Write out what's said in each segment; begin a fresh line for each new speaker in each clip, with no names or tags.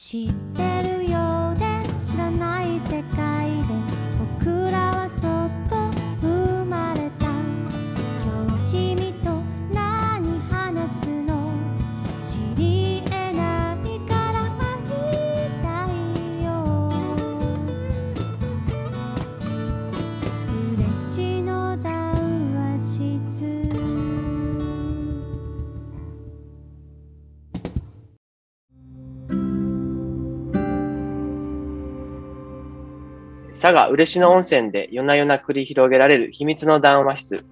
知ってる？
佐賀嬉野温泉で夜な夜な繰り広げられる秘密の談話室。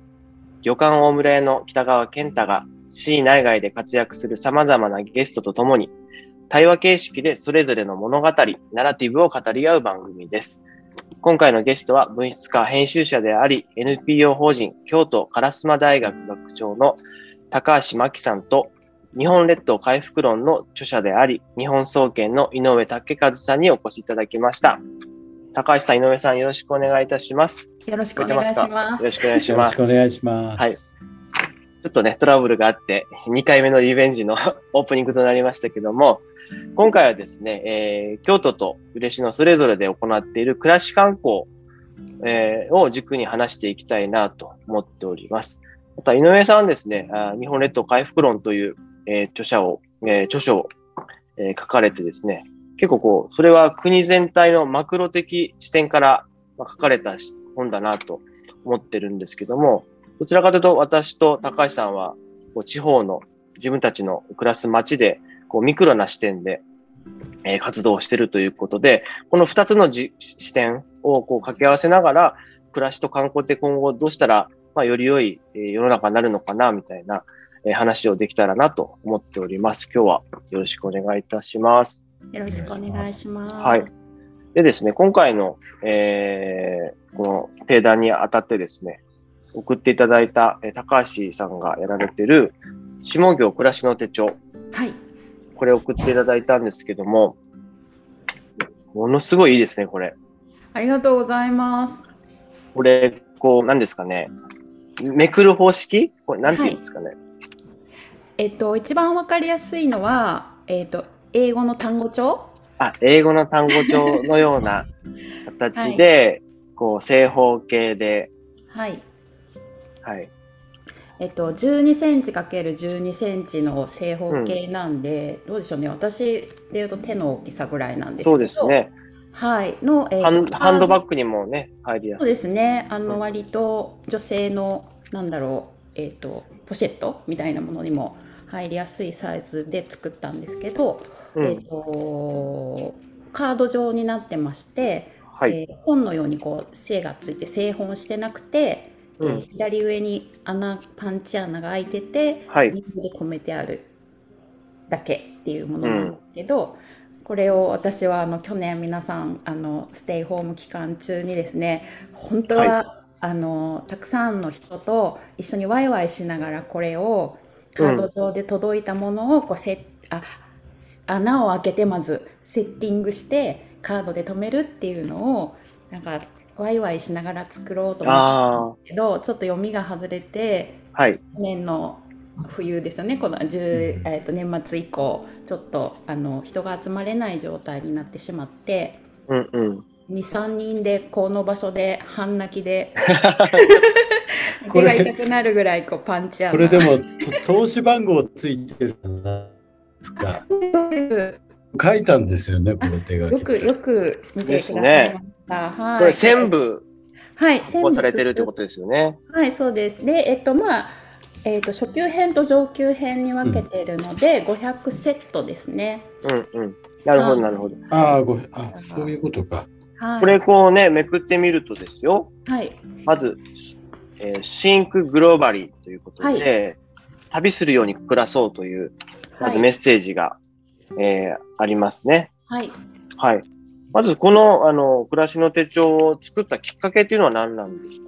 旅館大村屋の北川健太が市内外で活躍する様々なゲストと共に対話形式でそれぞれの物語、ナラティブを語り合う番組です。今回のゲストは文筆家編集者であり NPO 法人京都烏丸大学学長の高橋真紀さんと日本列島回復論の著者であり日本総研の井上武和さんにお越しいただきました。高橋さん、井上さん、よろしくお願いいたします。
よろしくお願いし
よ
ます。
ろしくお願いし
よろ
ます。ち
しくお願いします。
はいょっとね、トラブルがあって、2回目のリベンジのオープニングとなりましたけども、今回はですね、えー京都と嬉野それぞれで行っている暮らし観光、えーを軸に話していきたいなと思っております。また、井上さんはですね、あー日本列島回復論という、えー著者を、えー著書を、えー書かれてですね、結構こう、それは国全体のマクロ的視点から書かれた本だなと思ってるんですけども、どちらかというと私と高橋さんは、こう地方の自分たちの暮らす街で、こうミクロな視点で、え活動をしているということで、この二つのじ視点をこう掛け合わせながら、暮らしと観光って今後どうしたら、ま、より良い世の中になるのかな、みたいな話をできたらなと思っております。今日はよろしくお願いいたします。
よろしくお願いします。
はい。でですね、今回の、えーこの定談にあたってですね、送っていただいた、えー高橋さんがやられてる、下行暮らしの手帳、
はい。
これ送っていただいたんですけども、ものすごいいいですね、これ。
ありがとうございます。
これ、こう、何ですかね。めくる方式？これ、なんていうんですかね。
えっと、一番わかりやすいのは、えっと、英語の単語帳？
あ、英語の単語帳のような形で、こう、正方形で、
はい。
はい。
えっと、12センチ ×12 センチの正方形なんで、どうでしょうね。私で言うと手の大きさぐらいなんですけど。
そうです。ね。
はい。の、えっと
ハンドバ
グ
ッグにもね、入りや
そう
すい。
ですね。あ
うん
の、割と女性の、なんだろう、えっと、ポシェットみたいなものにも入りやすいサイズで作ったんですけど、
うん。
えっと、カード状になってまして、
はい。
えー本のようにこう背がついて製本してなくて、
うん。
えー左上に穴パンチ穴が開いてて、
はい。
リングで留めてあるだけっていうものなんですけど、これを私はあの去年皆さんあのステイホーム期間中にですね本当は、
は
あのたくさんの人と一緒にワイワイしながらこれをカード上で届いたものをこうせあ穴を開けてまずセッティングしてカードで止めるっていうのをなんかワイワイしながら作ろうと思
あ
ったけどちょっと読みが外れて
あ、はい。
去年の冬ですよねこの10、えー、と年末以降ちょっとあの人が集まれない状態になってしまって
うんうん。
23人でこの場所で半泣きで手が痛くなるぐらいこうパンチ穴
これでもと投資番号ついてるないですか。書いたんですよね、これ手書き
よくよく見てくださいました。はい、
これ全部
はい、
こうされてるってことですよね。
はい、そうです。で、えっと、まあ、えっと、初級編と上級編に分けているので、500セットですね。
うんうん。なるほど、
はい
なるほど。
ああ、ごあ、そういうことか。
はい。
これこうね、めくってみるとですよ。
はい。
まず、えー、Think Globally ということで、旅するように暮らそうという、まずメッセージが、えーありますね。
はい。
はい。まず、この、あの、暮らしの手帳を作ったきっかけっていうのは何なんですか？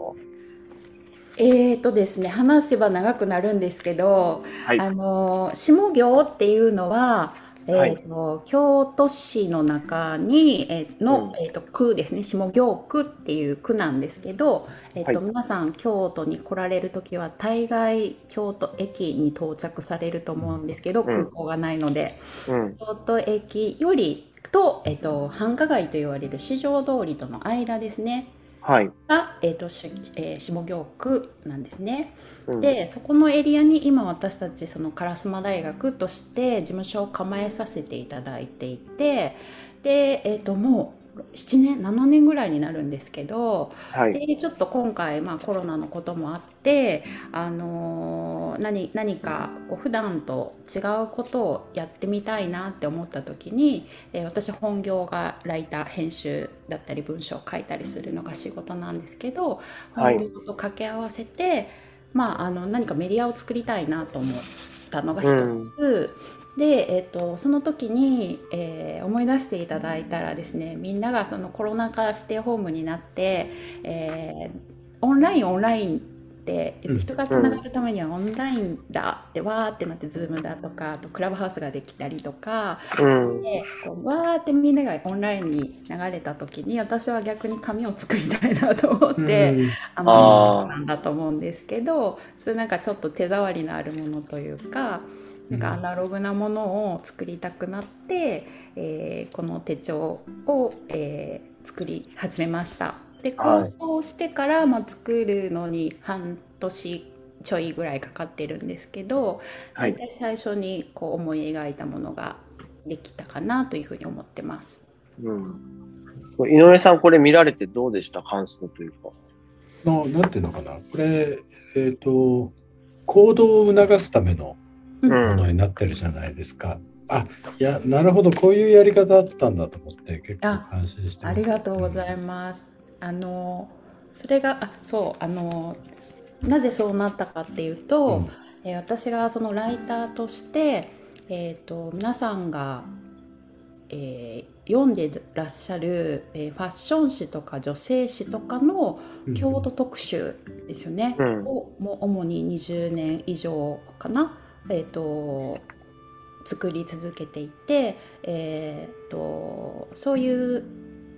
えーとですね、話せば長くなるんですけど、
はい。
あの下行っていうのは
はい
えーと京都市の中に、えーの、
うん
えー、と区ですね下京区っていう区なんですけど、えーと
は
皆さん京都に来られる時は大概京都駅に到着されると思うんですけど、
ん
空港がないので
うん。
京都駅よりと,、えー、と繁華街と言われる四条通りとの間ですね
はい。
が、えーとしえー下京区なんですね。
うん、
でそこのエリアに今私たちその烏丸大学として事務所を構えさせていただいていてで、えー、ともう7年7年ぐらいになるんですけど
はい。
でちょっと今回、まあ、コロナのこともあって、あのー何何かこう普段と違うことをやってみたいなって思った時に、えー私本業がライター編集だったり文章を書いたりするのが仕事なんですけど
はい
本業と掛け合わせて、まあ、あの何かメディアを作りたいなと思ったのが一つ。
うん
で、えっとその時に、えー思い出していただいたらですねみんながそのコロナ禍ステイホームになって、えーオンラインオンラインって
うん
人がつながるためにはオンラインだってわーってなって Zoom だとかあとクラブハウスができたりとか
うん。
でこうわーってみんながオンラインに流れた時に私は逆に紙を作りたいなと思って。
うん
あのなんだと思うんですけどそれなんかちょっと手触りのあるものというかなんかアナログなものを作りたくなって、えーこの手帳を、えー作り始めました。で構
はい
想してから、まあ、作るのに半年ちょいぐらいかかってるんですけど、
はい
大体最初にこう思い描いたものができたかなというふうに思ってます。
うん。井上さん、これ見られてどうでした？感想というか。
のなんていうのかな、これ、えっ、と、行動を促すための
うん
うん
ものになってるじゃないですか。あいや、なるほど、こういうやり方だったんだと思って、結構
あ
安心して
ありがとうござ
ま
います。あのそれがあそうあのなぜそうなったかっていうと、えー私がそのライターとして、えー、と皆さんが、えー読んでらっしゃる、えーファッション誌とか女性誌とかの
す
京都特集ですよね、
うん。
をもう主に20年以上かな、えー、と作り続けていて、えー、とそういう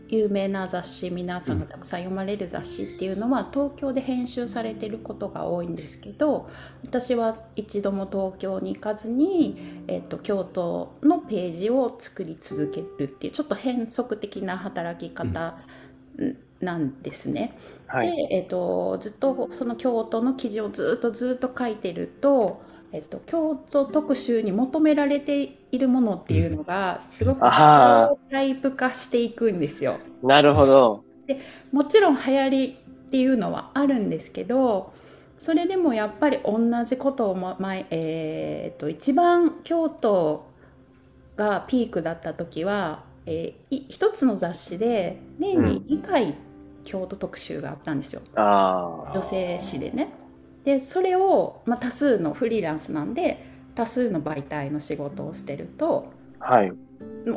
有名な雑誌皆さんがたくさん読まれる雑誌っていうのは東京で編集されてることが多いんですけど私は一度も東京に行かずに、えー、と京都のページを作り続けるっていうちょっと変則的な働き方なんですね。
はい。
で、えっとずっとその京都の記事をずっとずっと書いてると、えっと京都特集に求められているものっていうのがすごくタイプ化していくんですよ。
なるほど。
もちろん流行りっていうのはあるんですけどそれでもやっぱり同じことを、ま前えー、と一番京都がピークだった時は、えーい一つの雑誌で年に2回京都特集があったんですよ。
ああ。
女性誌でね。でそれを、まあ、多数のフリーランスなんで多数の媒体の仕事をしてると
はい。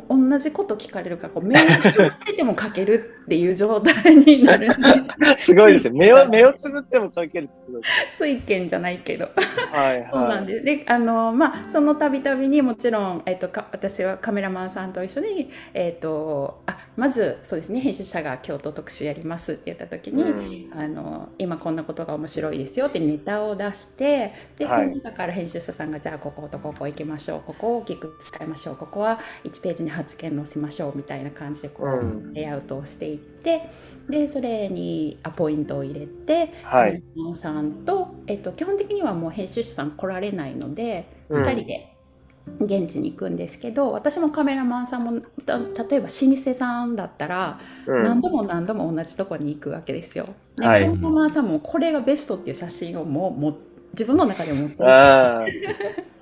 同じこと聞かれるからこう目をつぶってても書けるっていう状態になるんです
すごいですね。目を、目をつぶっても書けるってすごい。
水拳じゃないけど
はいはい。
そうなんです。で、あのまあそのたびたびにもちろんえっとか私はカメラマンさんと一緒にえっとあまずそうですね編集者が京都特集やりますって言った時に、
うん
あの今こんなことが面白いですよってネタを出してで、
はい
その中から編集者さんがじゃあこことここ行きましょうここを大きく使いましょうここは1ページに8件載せましょうみたいな感じでこう、
うん
レイアウトをしていってでそれにアポイントを入れて、
はい。
さんと、えっと、基本的にはもう編集者さん来られないので、
うん
2人で現地に行くんですけど私もカメラマンさんもた例えば老舗さんだったら
うん
何度も何度も同じとこに行くわけですよ。で、
はい
カメラマンさんもこれがベストっていう写真をもうもう自分の中で持って。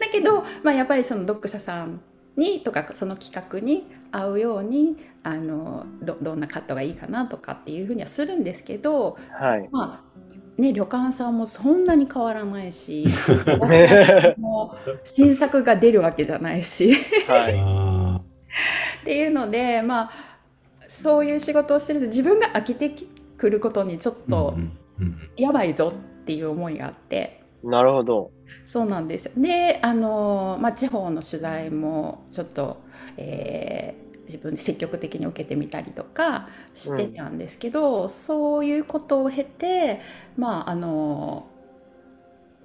だけど、まあ、やっぱりその読者さんにとかその企画に合うようにあのどどんなカットがいいかなとかっていうふうにはするんですけど、
はい。
まあね、旅館さんもそんなに変わらないし もう新作が出るわけじゃないし
はい。
あ
っていうのでまあそういう仕事をしてると自分が飽きてくることにちょっ
ー
とやばいぞっていう思いがあって
なるほど。
そうなんですよ。で、あのまあ、地方の取材もちょっと、えー自分で積極的に受けてみたりとかしてたんですけど、そういうことを経て、まあ、あの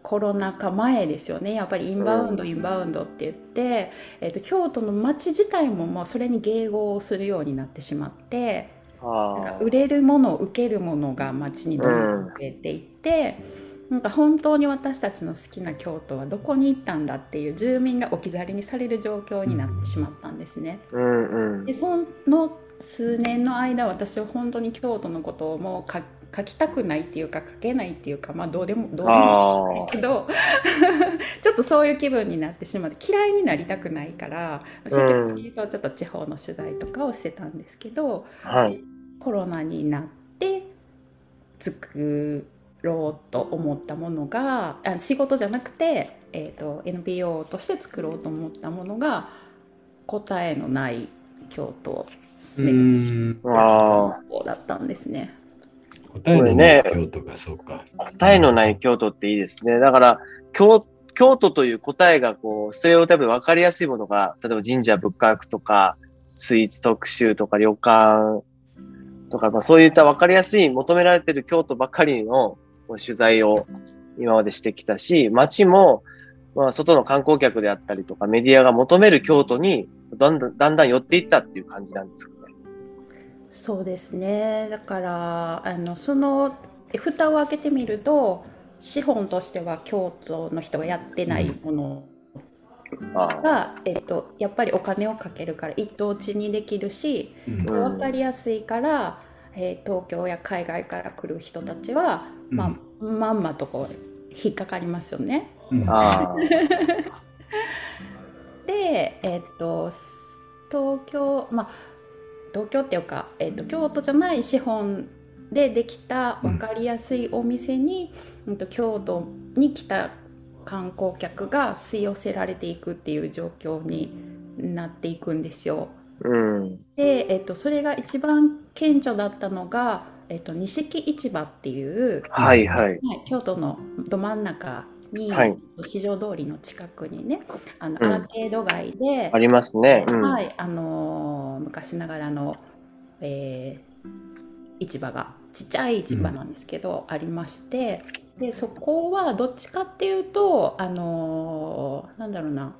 コロナ禍前ですよねやっぱりインバウンド、
うん
インバウンドって言って、えー、と京都の街自体ももうそれに迎合するようになってしまって。
あ
なんか売れるもの受けるものが街にどんどん増えていって、なんか本当に私たちの好きな京都はどこに行ったんだっていう住民が置き去りにされる状況になってしまったんですね。
あ。うんうん
で。その数年の間私は本当に京都のことをもう書書きたくないっていうか書けないっていうかまあどうでもどうでもいいんですけど ちょっとそういう気分になってしまって嫌いになりたくないから積極的にちょっと地方の取材とかをしてたんですけど、
はい。
コロナになって作ろうと思ったものがあ仕事じゃなくて、えー、と NPO として作ろうと思ったものが答えのない京都
うーん。
あ
だったんですね。
答えのない京都がそうか。
あ。答えのない京都っていいですね。だから、京京都という答えが、こう、ステレオタイプで分かりやすいものが、例えば神社仏閣とか、スイーツ特集とか旅館とか、まあ、そういった分かりやすい求められている京都ばかりの取材を今までしてきたし、街も、まあ、外の観光客であったりとか、メディアが求める京都に、だんだん、だんだん寄っていったっていう感じなんですかね。
そうですね。だからあのその蓋を開けてみると資本としては京都の人がやってないもの
ああ。
が、えっと、やっぱりお金をかけるから一等地にできるし
うん。
うん。
分かりやすいから、えー東京や海外から来る人たちは、まあ、まんまとこう引っかかりますよね。
うん
ああ。
で、えっと東京まあ東京っていうか、えっと京都じゃない資本でできた分かりやすいお店に、うんと京都に来た観光客が吸い寄せられていくっていう状況になっていくんですよ。
うん。
で、えっと、それが一番顕著だったのが、えっと、錦市場っていう、
はいはい。
はい、京都のど真ん中に、
はい
市場通りの近くにねあの、
うん
アーケード街で、
ありますね。うん。
はいあのー昔ながらの、えー市場がちっちゃい市場なんですけど、ありましてでそこはどっちかっていうとあのーなんだろうな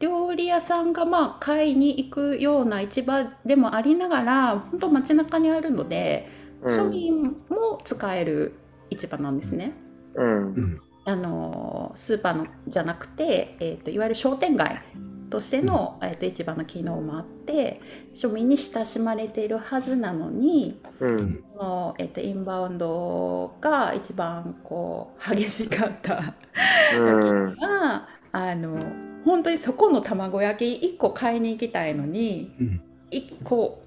料理屋さんがまあ買いに行くような市場でもありながら本当街中にあるので、
うん
庶民も使える市場なんですね。
うん
う。ん
あのスーパーのじゃなくて、えー、といわゆる商店街としての、えー、と市場の機能もあって庶民に親しまれているはずなのに
うん。
その、えー、とインバウンドが一番こう激しかった
うん。
があの本当にそこの卵焼き1個買いに行きたいのに
うん
1個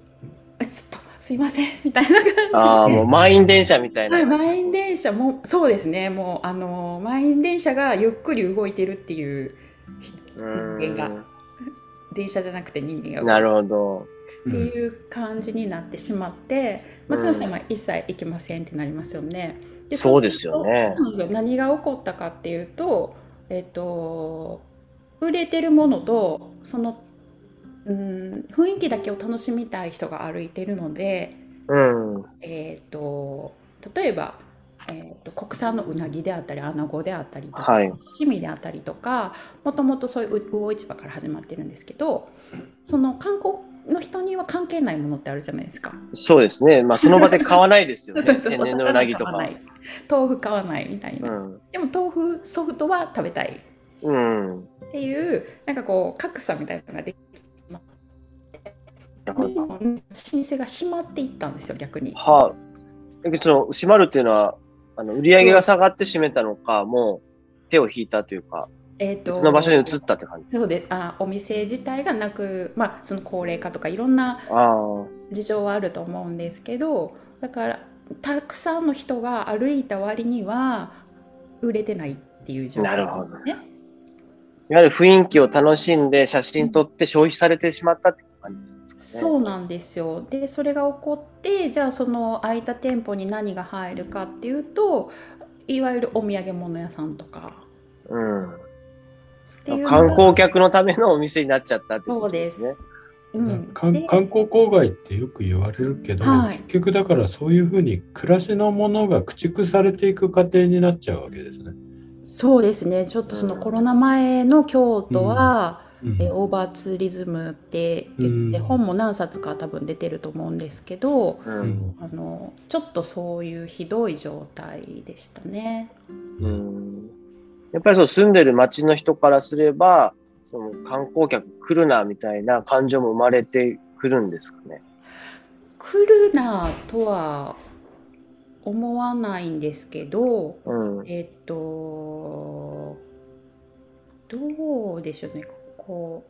えちょっとすいませんみたいな感じで。
ああ、もう満員電車みたいな。
はい、満員電車もそうですねもうあの満員電車がゆっくり動いてるっていう
うん
人間が電車じゃなくて人間が
なるほど。
っていう感じになってしまって、松野さんは一切行きませんってなりますよね。
そうですよね
何が起こったかっていうと、えっと、売れてるものとその、うん、雰囲気だけを楽しみたい人が歩いてるので、
うん。
えっと例えば、えっと国産のうなぎであったりアナゴであったりとか、
はい
刺身であったりとかもともとそういう魚市場から始まってるんですけどその観光の人には関係ないものってあるじゃないですか。
そうですね。まあ、その場で買わないですよね。天然のうなぎとか
豆腐買わないみたいな、
うん。
でも豆腐ソフトは食べたい
うん。
っていうなんかこう格差みたいなのができ。て老舗が閉まっていったんですよ逆に。
はあ。その、閉まるっていうのは、あの、売り上げが下がって閉めたのか、もう手を引いたというか、
えーと
別の場所に移ったって感じ。
そうであお店自体がなく、まあ、その高齢化とかいろんな
あ
事情はあると思うんですけどだからたくさんの人が歩いた割には売れてないっていう状況
なるほど
ね。
あ。いわゆる雰囲気を楽しんで写真撮って消費されてしまったって感じですかね。
そうなんですよでそれが起こってじゃあその空いた店舗に何が入るかっていうといわゆるお土産物屋さんとか
うん。
っていう
観光客のためのお店になっちゃったってことですね。
うん、で
観観光郊外ってよく言われるけど、
はい
結局だからそういうふうに暮らしのものが駆逐されていく過程になっちゃうわけですね。
そうですねちょっとそのコロナ前の京都は、
うん
えオーバーツーリズムって言って、
うん
本も何冊か多分出てると思うんですけどあのちょっとそういうひどい状態でしたね。
うん。やっぱりそう住んでる町の人からすれば、その観光客来るなみたいな感情も生まれてくるんですかね？
来るなとは思わないんですけど
うん。
えっとどうでしょうねこ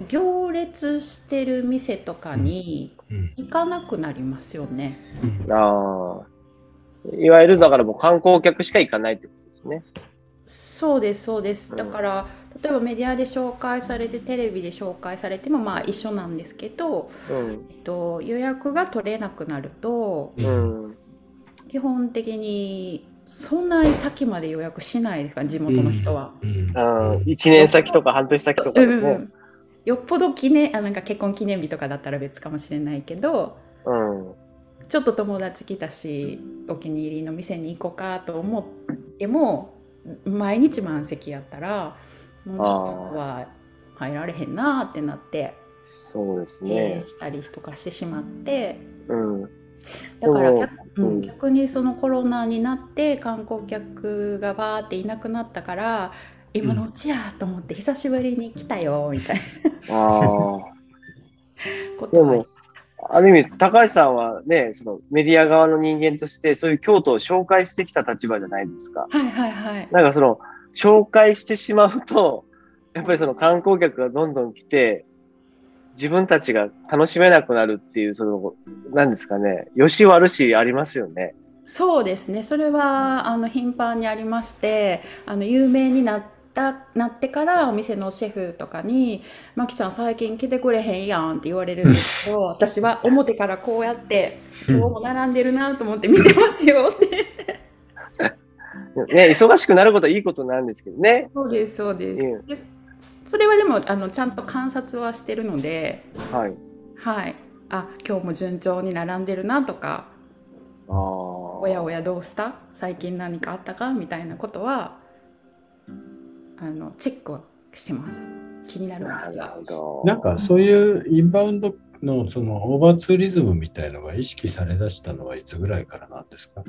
う行列してる店とかに
うん
行かなくなりますよね。
うん
ああ。いわゆるだからもう観光客しか行かないってことですね。
そうですそうです
うん
だから例えばメディアで紹介されてテレビで紹介されてもまあ一緒なんですけど、
うん。
えっと、予約が取れなくなると
うん。
基本的にそんなに先まで予約しないですから地元の人は。
うん
あ1年先とか半年先とかでね。
うんうんよっぽど記念あなんか結婚記念日とかだったら別かもしれないけど
うん。
ちょっと友達来たしお気に入りの店に行こうかと思っても毎日満席やったらもう近くは入られへんなってなって
そうですね。
したりとかしてしまって
うん。
だから逆,、うん
うん
逆にそのコロナになって観光客がバーっていなくなったから今のうちやと思って久しぶりに来たよみたいな
ああ。
ことは
でも、ある意味、高橋さんはね、そのメディア側の人間として、そういう京都を紹介してきた立場じゃないですか。
はいはいはい。
なんかその、紹介してしまうと、やっぱりその観光客がどんどん来て、自分たちが楽しめなくなるっていう、その、なんですかね、良し悪しありますよね。
そうですね。それはあの頻繁にありまして、あの有名になったなってからお店のシェフとかに「まきちゃん最近来てくれへんやん」って言われるんですけど、私は表からこうやって「今日も並んでるなと思って見てますよ」って。
ね、忙しくなることはいいことなんですけどね。
そうですそうです。
うん
ですそれはでもあのちゃんと観察はしてるので、
はい。
はい。あ今日も順調に並んでるなとか
ああ。
おやおやどうした？最近何かあったかみたいなことはあのチェックはしてます気になるんですが。
なんかそういうインバウンドのそのオーバーツーリズムみたいのが意識されだしたのはいつぐらいからなんですか？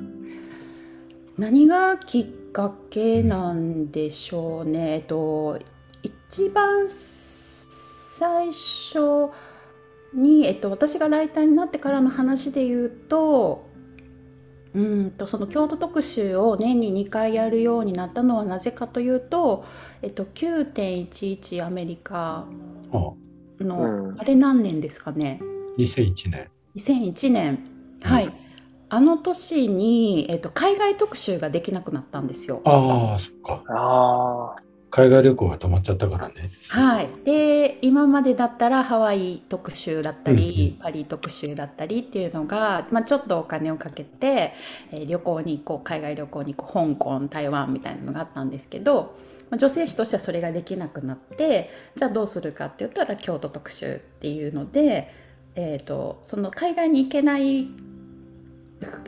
何がきっかけなんでしょうね、えっと一番最初に、えっと、私がライターになってからの話で言うとうんとその京都特集を年に2回やるようになったのはなぜかというと、えっと、9.11アメリカ
あ。
の、
うん。
あれ何年ですかね。
2001年。
2001年。はい、あの年に、えっと、海外特集ができなくなったんですよ。
ああ、そっか。
ああ。
海外旅行が止まっちゃったからね。
はい、で今までだったらハワイ特集だったり、
うん
パリ特集だったりっていうのが、まあ、ちょっとお金をかけて、えー旅行に行こう海外旅行に行こう香港台湾みたいなのがあったんですけど、まあ、女性誌としてはそれができなくなってじゃあどうするかって言ったら京都特集っていうので、えー、とその海外に行けない、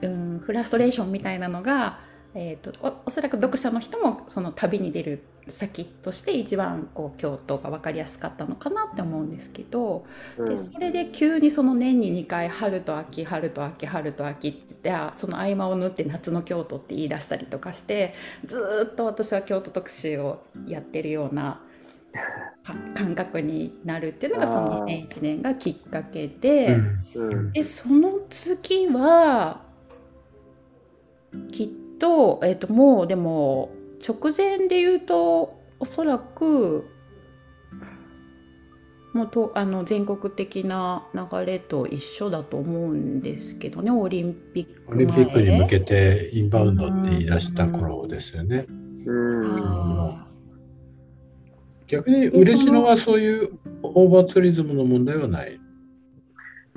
うん、フラストレーションみたいなのが、えー、とおおそらく読者の人もその旅に出る先として一番こう京都が分かりやすかったのかなって思うんですけど、
うん。
でそれで急にその年に2回春と秋春と秋春と秋ってその合間を縫って夏の京都って言い出したりとかしてずーっと私は京都特集をやってるようなか感覚になるっていうのがその
あー
2001年がきっかけで。
うん
うん。
でその次はきっと,、えっともうでも直前で言うとおそらくもうとあの全国的な流れと一緒だと思うんですけどねオリンピック前
オリンピックに向けてインバウンドって言い出した頃ですよね。
うん。
あ
逆に嬉野はそういうオーバーツーリズムの問題はない。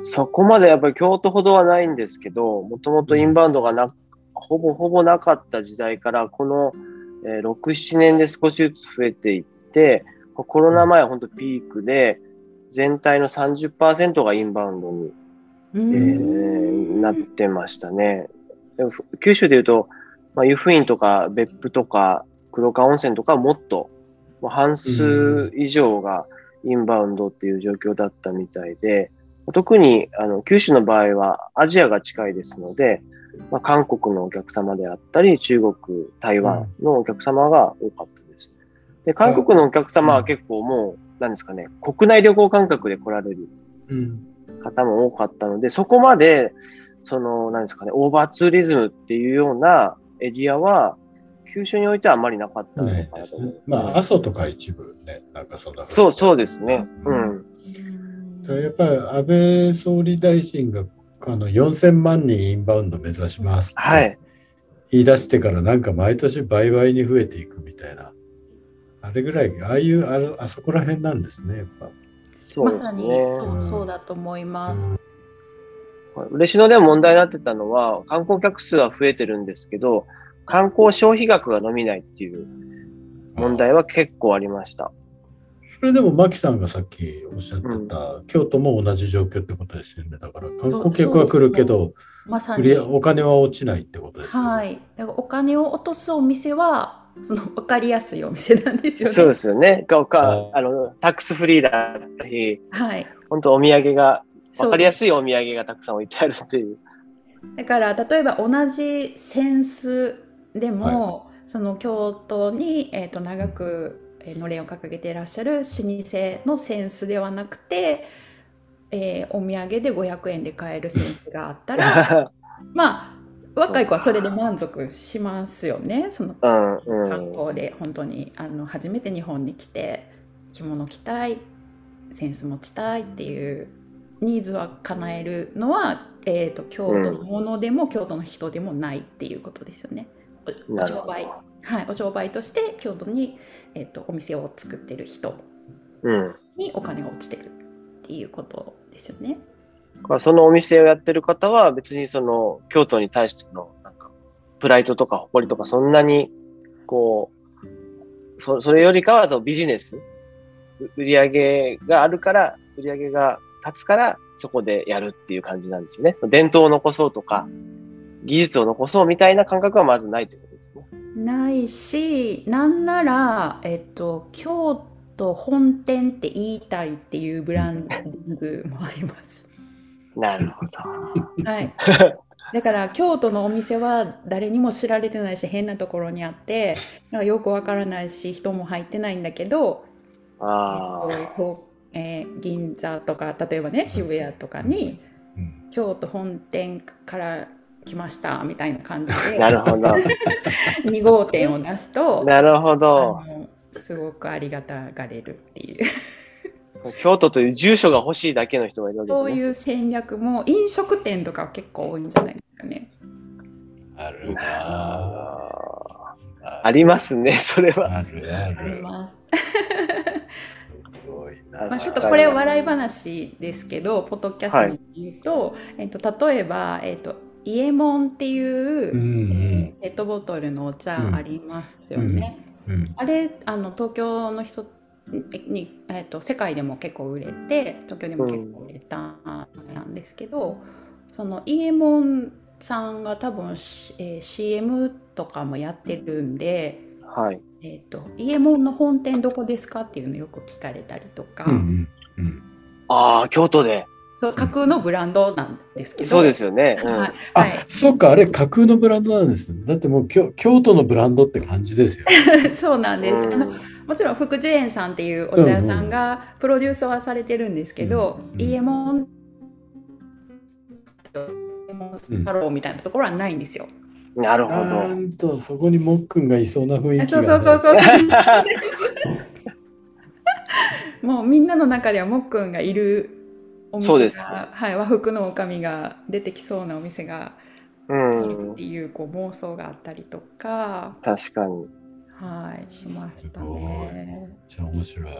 そこまでやっぱり京都ほどはないんですけど、もともとインバウンドがなほぼほぼなかった時代から、この、えー6、7年で少しずつ増えていって、コロナ前は本当ピークで、全体の30%がインバウンドに、
う
え
ん
ーなってましたね。でもふ九州でいうと、まあ、湯布院とか別府とか黒川温泉とかはもっと、もう半数以上がインバウンドっていう状況だったみたいで、特にあの九州の場合はアジアが近いですので、まあ、韓国のお客様であったり、中国、台湾のお客様が多かったです。で、韓国のお客様は結構もう、なんですかね、国内旅行感覚で来られる
うん。
方も多かったので、そこまで、その、なんですかね、オーバーツーリズムっていうようなエリアは、九州においてはあまりなかったの
ね
かなと思う。
まあ、阿蘇とか一部ね、なんかそんな。
そう、そうですね。うん。
やっぱり安倍総理大臣があの4000万人インバウンド目指しますって
はい。
言い出してからなんか毎年倍々に増えていくみたいな。あれぐらい、ああいうあのあそこら辺なんですね、やっぱ。
そうです
まさに
ね。
そうそうだと思います。
嬉野でも問題になってたのは、観光客数は増えてるんですけど、観光消費額が伸びないっていう問題は結構ありました。
それでも、牧さんがさっきおっしゃってた、京都も同じ状況ってことですよね。だから、観光客は来るけど、
まさに。
お金は落ちないってことですよね。
はい。だからお金を落とすお店は、その分かりやすいお店なんですよね。
そうですよね。かか
あ
あのタックスフリーだったり、
はい。
本当お土産が、
そう
わかりやすいお土産がたくさん置いてあるっていう。
だから例えば同じ扇子でも、その京都に、えー、と長くえーのれんを掲げていらっしゃる老舗の扇子ではなくて、えーお土産で500円で買える扇子があったら まあ若い子はそれで満足しますよねその
うんうん。
観光で本当にあの初めて日本に来て着物着たいセンス持ちたいっていうニーズは叶えるのは、えー、と京都のものでも、京都の人でもないっていうことですよね。お商売はい、お商売として京都に、えー、とお店を作ってる人
うん。
にお金が落ちてるっていうことですよね。
そのお店をやってる方は別にその京都に対してのなんかプライドとか誇りとかそんなにこうそそれよりかはそのビジネスう売り上げがあるから売り上げが立つからそこでやるっていう感じなんですよね。伝統を残そうとか技術を残そうみたいな感覚はまずないってことですね。
ないしなんなら、えっと、京都本店って言いたいっていうブランディングもあります。
なるほど。
はい、だから京都のお店は誰にも知られてないし変なところにあってなんかよくわからないし人も入ってないんだけど
あ
えー銀座とか例えばね渋谷とかに
うん
京都本店から来ましたみたいな感じで
なるほど。
2号店を出すと
なるほ
あ
ど。
のすごくありがたがれるっていう
京都という住所が欲しいだけの人がいるわけですね。
そういう戦略も飲食店とかは結構多いんじゃないですかね。
あるなぁ
ありますね、それは。
あるあ
あり
る。
ます。
すごいな。
まあ、ちょっとこれは笑い話ですけど、ポッドキャストに言うと、えっと、例えば、えっと、イエモンっていう、
うんうん
えーペットボトルのお茶ありますよね。
うん
あれあの東京の人に、えっと世界でも結構売れて東京でも結構売れたなんですけど、そのイエモンさんが多分、しえー CM とかもやってるんで、
はい。
えっとイエモンの本店どこですかっていうのよく聞かれたりとか、
うんうんうん
ああ、京都で。
そう架空のブランドなんですけど
そうですよね。うん
はい、
あ、
はい
そうか、あれ架空のブランドなんですね。だってもう京京都のブランドって感じですよ。
そうなんです、
うん
あのもちろん福寿園さんっていうお茶屋さんがプロデュースはされてるんですけど、
うん
イエモン太郎みたいなところはないんですよ。
なるほ
な
ど。
んとそこにもっくんがいそうな雰囲気が、ね。
そうそうそうそう もうみんなの中ではもっくんがいるお店が
そうです
はい、和服の女将が出てきそうなお店が
う
いる
ん
っ。ていうこう妄想があったりとか、
確かに。
はい、しました
すごいめ
ね
っ。ちゃ面白い。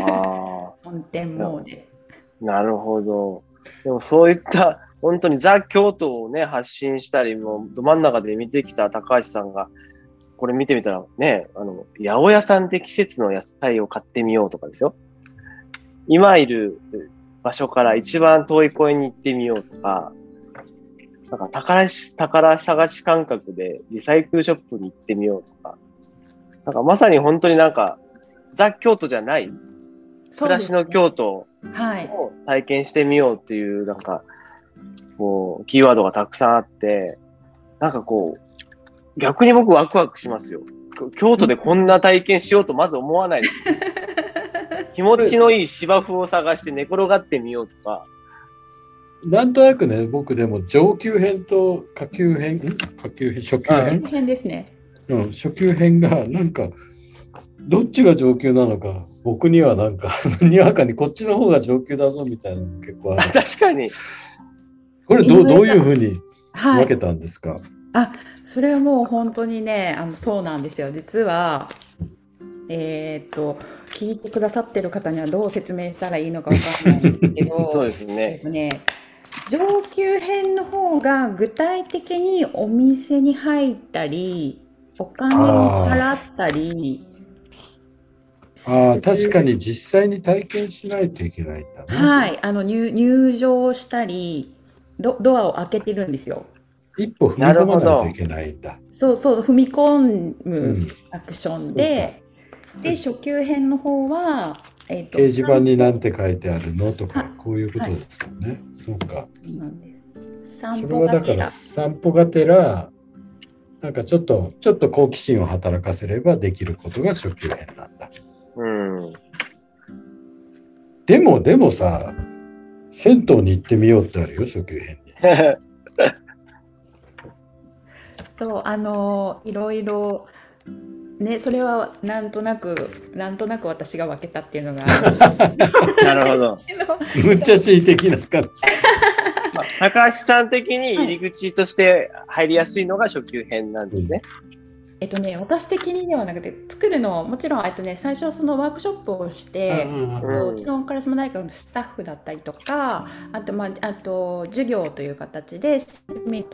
あ
本店モーデ。
あ、なるほど。でもそういった本当にザ・京都をね、発信したり、もうど真ん中で見てきた高橋さんが、これ見てみたらね、あの、八百屋さんで季節の野菜を買ってみようとかですよ。今いる場所から一番遠い公園に行ってみようとか、なんか宝し、宝探し感覚でリサイクルショップに行ってみようとか、なんかまさに本当になんか、ザ・京都じゃない、暮らしの京都
はい。
を体験してみようっていう、なんか、こう、キーワードがたくさんあって、なんかこう、逆に僕ワクワクしますよ。京都でこんな体験しようとまず思わないです。気持ちのいい芝生を探して寝転がってみようとか、
なんとなくね、僕でも上級編と下級編、ん？下級編、初級編、
大変ですね。
うん、初級編がなんか、どっちが上級なのか、僕にはなんか、にわかにこっちの方が上級だぞみたいなのも結構ある。
確かに。
これどうどういうふうに
はい。
分けたんですか、
それはもう本当にね、あのそうなんですよ。実は、えーっと、聞いてくださってる方にはどう説明したらいいのかわかんないんですけど、
そうですね。
とね、上級編の方が具体的にお店に入ったり、お金を払ったり
ああ、確かに実際に体験しないといけないんだね。
はい、あの入入場したりド、ドアを開けてるんですよ。
一歩踏み込まないといけないんだ。
そうそう、踏み込
う
む
ん、
アクションで、で、初級編の方は、えっと
掲示板に何て書いてあるのとか
はい、
こういうことですよね。そうか。
そうなんです散
それ
歩
はだから
がてら。
散歩がてら、なんかちょっと、ちょっと好奇心を働かせればできることが初級編なんだ。
うん。
でも、でもさ、銭湯に行ってみようってあるよ、初級編に。
そう、あの、いろいろ、ね、それはなんとなく、なんとなく私が分けたっていうのがある
なるほど。
むっちゃ恣意的な感じ。
まあ高橋さん的に入り口として入りやすいのが初級編なんですね。
えっとね、私的にではなくて、作るの、もちろん、えっとね、最初そのワークショップをして、あと
うん
昨日カラスマ大学のスタッフだったりとかあと,、まあ、あと授業という形で市民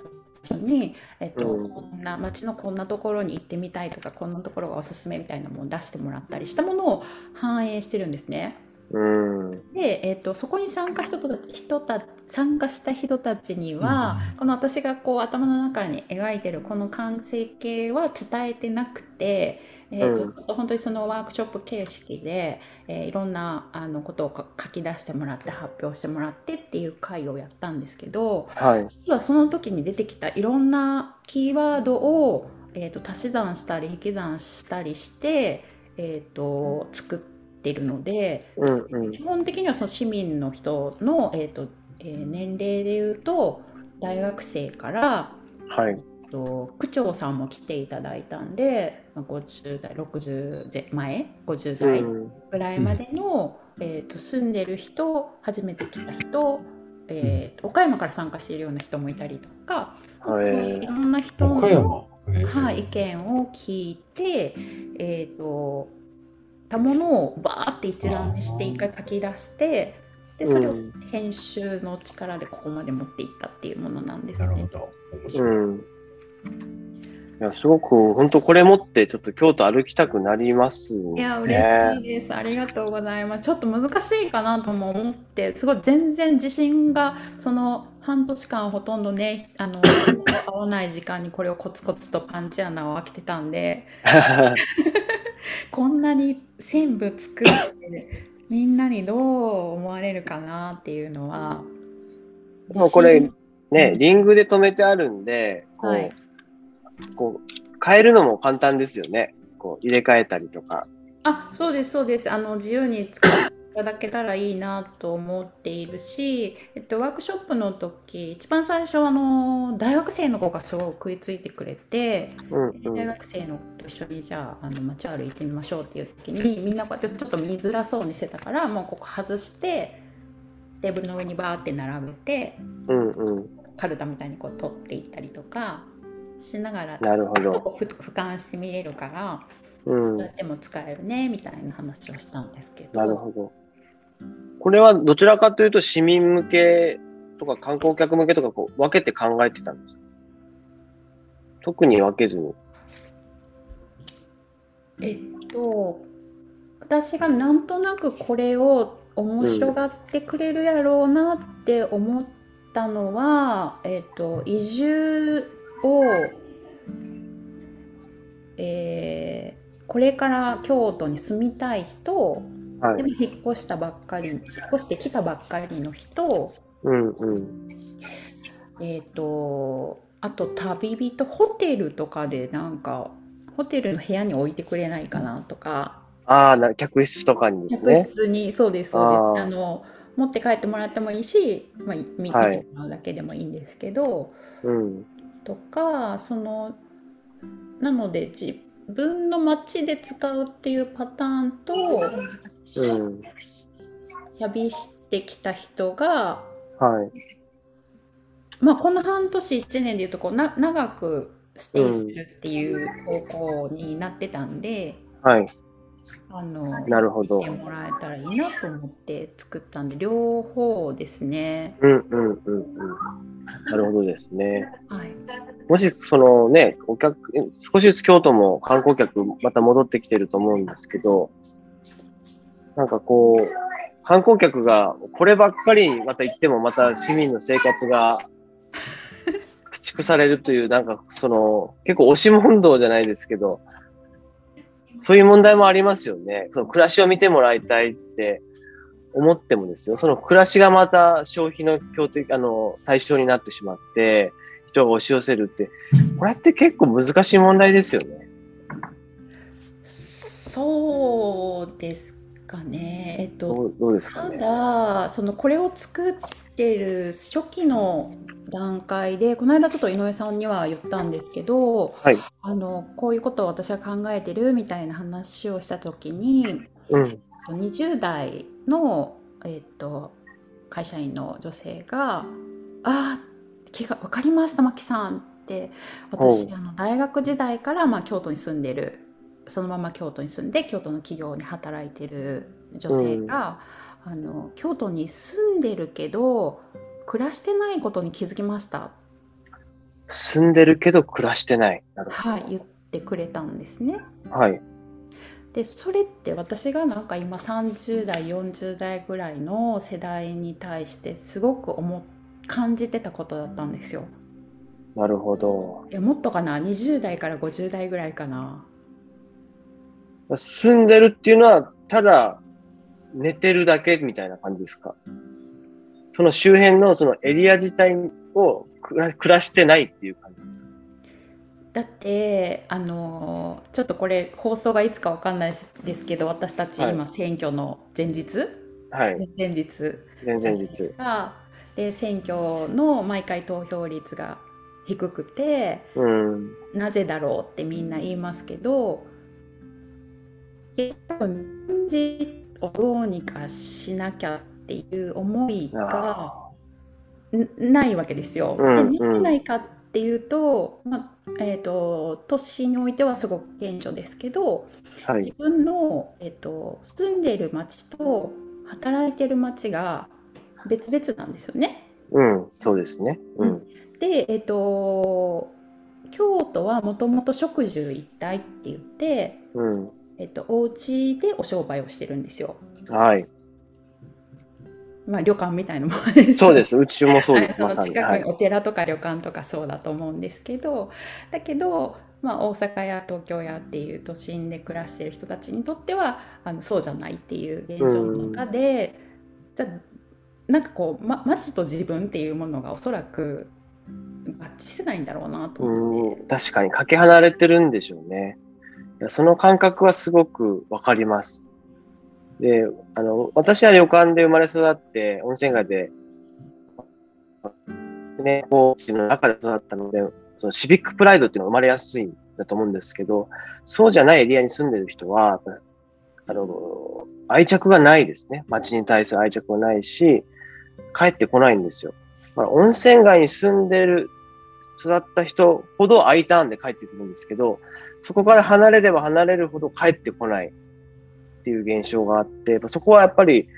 に、えっと
うん
こんな町のこんなところに行ってみたいとかこんなところがおすすめみたいなものを出してもらったりしたものを反映してるんですね。
うん。
で、えっとそこに参加した人た人た参加した人たちには、この私がこう頭の中に描いてるこの完成形は伝えてなくて、えーと
うん
ちょっと本当にそのワークショップ形式で、えーいろんなあのことをか書き出してもらって発表してもらってっていう会をやったんですけど
はい。
実はその時に出てきたいろんなキーワードを、えー、と足し算したり引き算したりして、えー、と作ってるので。
うんうん。
基本的にはその市民の人の、えーとえー年齢でいうと大学生から、
はい。
と区長さんも来ていただいたんで、まあ、50代60前前50
う
代
ん。
ぐらいまでの、えー、と住んでる人初めて来た人、えーと岡山から参加しているような人もいたりとか、
はい
そういろんな人のはい、意見を聞いて、えー、とたものをバーって一覧にして一回書き出してでそれを
うん
編集の力でここまで持っていったっていうものなんですね。
なるほど。面白い
うん。いや、すごく、本当これ持って、ちょっと京都歩きたくなりますね。
いや嬉しいです。ありがとうございます。ちょっと難しいかなとも思って、すごい全然自信がその半年間ほとんどね、あの合わない時間にこれをコツコツとパンチ穴を開けてたんで、こんなに全部作ってみんなにどう思われるかなっていうのは。
でもこれ
自
ね、
うん
リングで止めてあるんで、こう、
はい
こう変えるのも簡単ですよね。こう入れ替えたりとか。
あ、そうです、そうです。あの自由に使っていただけたらいいなと思っているし、えっと、ワークショップの時、一番最初、あの、大学生の子がすごい食いついてくれて、
うんうん。
大学生の子と一緒にじゃあ、あの街歩いてみましょうっていう時に、みんなこうやってちょっと見づらそうにしてたから、もうここ外して、テーブルの上にバーって並べて、
うんうん。
カルタみたいにこう取っていったりとかしながら、
なるほど。
俯瞰して見れるから、
うん
そう。やっても使えるねみたいな話をしたんですけど。
なるほど。これはどちらかというと市民向けとか観光客向けとかこう分けて考えてたんですか？特に分けずに。
えっと私がなんとなくこれを面白がってくれるやろうなって思ったのは、えっと移住を、えーこれから京都に住みたい人
はい
で。も引っ越したばっかり引っ越してきたばっかりの人
うんうん。
えっ、とあと旅人ホテルとかでなんかホテルの部屋に置いてくれないかなとか
ああ、な客室とかにです
客
ね。
室にそうですそうです
あ
の持って帰ってもらってもいいし、まあ、見見て
はい
もらうだけでもいいんですけど、
うん。
とかそのなので自分の街で使うっていうパターンと
うん。
旅してきた人が
はい。
まあ、この半年1年でいうとこうな長くステイするっていう方向になってたんで、
はい。
あの
なるほど
見て。もらえたらいいなと思って作ったんで両方ですね。
うんうんうんうん。なるほどですね。
はい、
もし、そのね、お客、少しずつ京都も観光客また戻ってきてると思うんですけど、なんかこう、観光客がこればっかりにまた行ってもまた市民の生活が駆逐されるという、なんかその、結構押し問答じゃないですけど、そういう問題もありますよね。その暮らしを見てもらいたいって思ってもですよ。その暮らしがまた消費の強敵、あの、対象になってしまって、人が押し寄せるって、これって結構難しい問題ですよね。
そうですかね。えっと
どうですか
た
ね。
だそのこれを作ってる初期の段階でこの間ちょっと井上さんには言ったんですけど
はい。
あのこういうことを私は考えてるみたいな話をした時に
うん。
20代の、えっと会社員の女性が「あー気が分かりましたマキさん」って私あの大学時代から、まあ、京都に住んでるそのまま京都に住んで京都の企業に働いてる女性が、あの京都に住んでるけど暮らしてないことに気づきました、
住んでるけど暮らしてない。
はい、言ってくれたんですね。
ど。はい。
でそれって私がなんか今30代40代ぐらいの世代に対してすごく思っ感じてたことだったんですよ。
なるほど。
いやもっとかな？20代から50代ぐらいかな。
住んでるっていうのは、ただ寝てるだけみたいな感じですか？その周辺のそのエリア自体を暮らしてないっていう
だってあのちょっとこれ放送がいつかわかんないですけど私たち
はい。
今選挙の前日、
はい。
前日。
全然
じゃないで選挙の毎回投票率が低くて
うん。
なぜだろうってみんな言いますけど結局民事をどうにかしなきゃっていう思いがないわけですよ。
うん
で
うん。
でないかっていうと,、まあえー、と都市においてはすごく顕著ですけど自
ーはい。
分の、えー、と住んでいる町と働いてる町が別々なんですよね。
うん。そうですね。うん。
で、えっと、京都はもともと食住一体って言って、
うん。
えっと、お家でお商売をしてるんですよ。
はい。
まあ、旅館みたいなものです。
そうです。うちもそうです。
はい
まさに。
近くにお寺とか旅館とかそうだと思うんですけどだけど、まあ、大阪や東京やっていう都心で暮らしてる人たちにとってはあのそうじゃないっていう現状の中で、じゃあなんかこう、ま、街と自分っていうものがおそらく合致してないんだろうなと思って。
うん。確かに、かけ離れてるんでしょうね。いやその感覚はすごくわかります。で、あの、私は旅館で生まれ育って、温泉街で、ね、高知の中で育ったので、そのシビックプライドっていうのが生まれやすいんだと思うんですけど、そうじゃないエリアに住んでる人は、あの、愛着がないですね。街に対する愛着がないし、帰ってこないんですよ。まあ、温泉街に住んでる、育った人ほど I ターンで帰ってくるんですけど、そこから離れれば離れるほど帰ってこないっていう現象があって、そこはやっぱり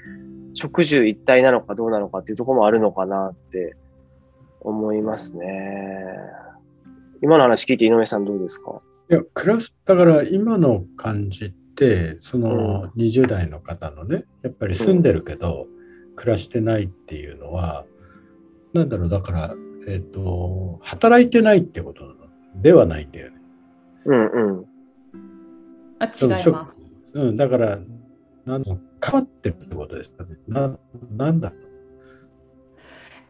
食住一体なのかどうなのかっていうところもあるのかなって思いますね。今の話聞いて井上さんどうですか？
いや、クラス、だから今の感じって、その20代の方のね、やっぱり住んでるけど、暮らしてないっていうのは、なんだろう、だから、えっ、と、働いてないってことなのではないんだよね。
うんうん。
あ違います。
うん、だから、なん変わってるってことですよね。ななんだろう。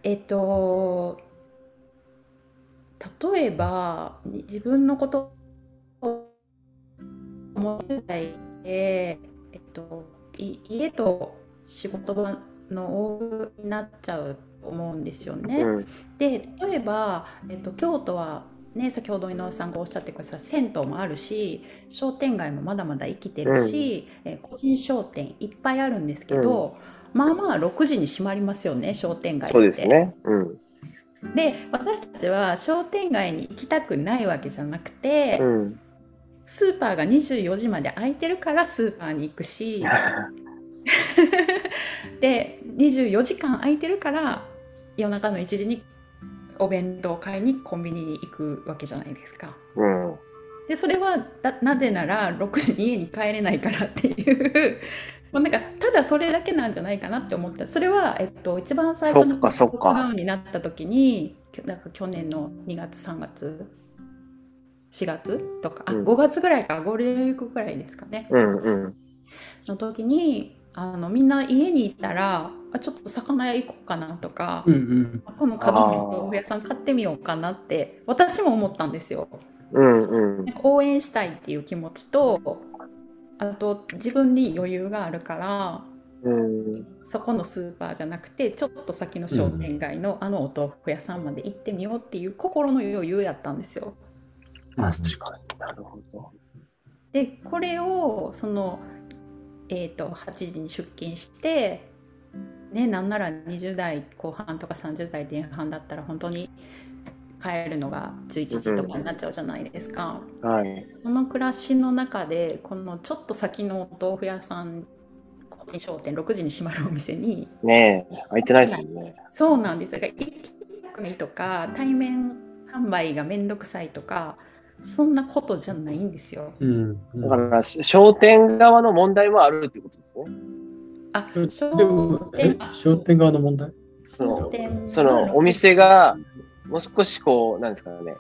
えっと例えばに自分のことを思ってで、えっと、い家と仕事場の往復になっちゃうと思うんですよね。
うん
で例えば、えっと、京都は、ね、先ほど井上さんがおっしゃってくださった銭湯もあるし商店街もまだまだ生きてるし、えー個人商店いっぱいあるんですけど、まあまあ6時に閉まりますよね商店街って。
そうですね。うん。
で私たちは商店街に行きたくないわけじゃなくて、
うん。
スーパーが24時まで開いてるからスーパーに行くし で24時間空いてるから夜中の1時にお弁当買いにコンビニに行くわけじゃないですか。
うん。
でそれはだなぜなら6時に家に帰れないからっていう もうなんかただそれだけなんじゃないかなって思ったそれは、えっと、一番最初
そっかそっか
ロックダウンになった時になんか去年の2月3月4月とかあ
うん
5月ぐらいかゴールデンウィークぐらいですかね
うんうん。
の時にあのみんな家にいたらあちょっと魚屋行こうかなとか、
うんうん。
この角の豆腐屋さん買ってみようかなって私も思ったんですよ。
うんうん
応援したいっていう気持ちとあと自分に余裕があるから
うん。
そこのスーパーじゃなくてちょっと先の商店街のあのお豆腐屋さんまで行ってみようっていう心の余裕やったんですよ。
確かになるほど。
でこれをその、えー、と8時に出勤して、ね、なんなら20代後半とか30代前半だったら本当に帰るのが11時とかになっちゃうじゃないですか。
はい。
その暮らしの中でこのちょっと先のお豆腐屋さん個人商店6時に閉まるお店に
ねえ、空いてないですもんね。
そうなんですだから行きたくないとか対面販売がめんどくさいとかそんなことじゃないんですよ。
うんうん
だから、商店側の問題もあるってことですね。
あ
で
商
も、え
店
商店側の問題？
そのそのお店がもう少しこう、なんですかね、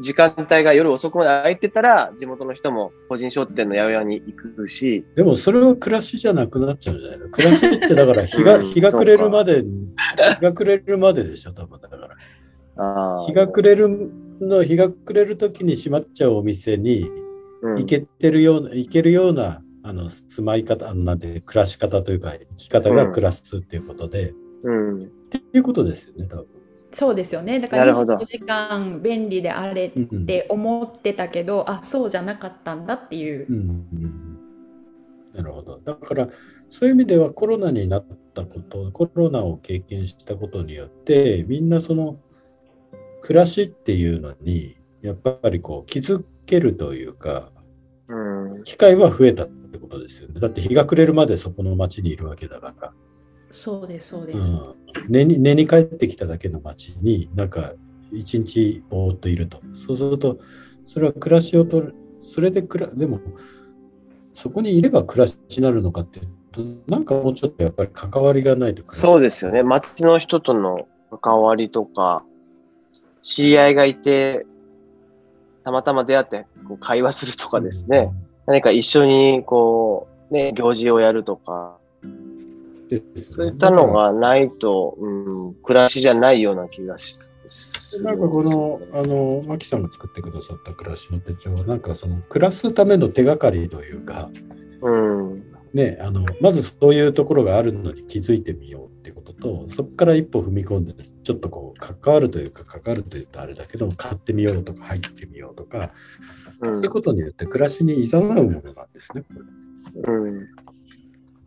時間帯が夜遅くまで空いてたら、地元の人も個人商店の八百屋に行くし、
でもそれは暮らしじゃなくなっちゃうんじゃないの。暮らしってだから日が、
うん。
日が暮れるまでに、日が暮れるまででしょ、多分。だから。日が暮れるの、日が暮れる時に閉まっちゃうお店に
うん。
行けてるような、行けるような、あの、住まい方、あの、なんて、暮らし方というか、生き方が暮らすっていうことで、
うん。
っていうことですよね、多分。
そうですよねだから
なるほど
24時間便利であれっ
うん
て思ってたけど、あそうじゃなかったんだっていう
うんうんうんなるほど。だから、そういう意味ではコロナになったこと、コロナを経験したことによって、みんなその暮らしっていうのに、やっぱりこう気づけるというか、
うん。
機会は増えたってことですよね。だって日が暮れるまでそこの町にいるわけだから。
そうですそうで
う
す。
ん、寝に寝に帰ってきただけの町になんか一日ぼーっといるとそうするとそれは暮らしをとるそれでくらでもそこにいれば暮らしになるのかっていうとなんかもうちょっとやっぱり関わりがないと
そうですよね。街の人との関わりとか、知り合いがいて、たまたま出会ってこう会話するとかですね。何か一緒にこう、ね、行事をやるとか、そういったのがないと、うん、暮らしじゃないような気がし
なんかこの、あの、マキさんが作ってくださった暮らしの手帳は、なんかその暮らすための手がかりというか、
うん。
ね、あのまずそういうところがあるのに気づいてみようととそこから一歩踏み込んでちょっとこう関わるというか関わるというとあれだけど買ってみようとか入ってみようとか、
うん
そういうことによって暮らしに誘うものなんですね。
うん。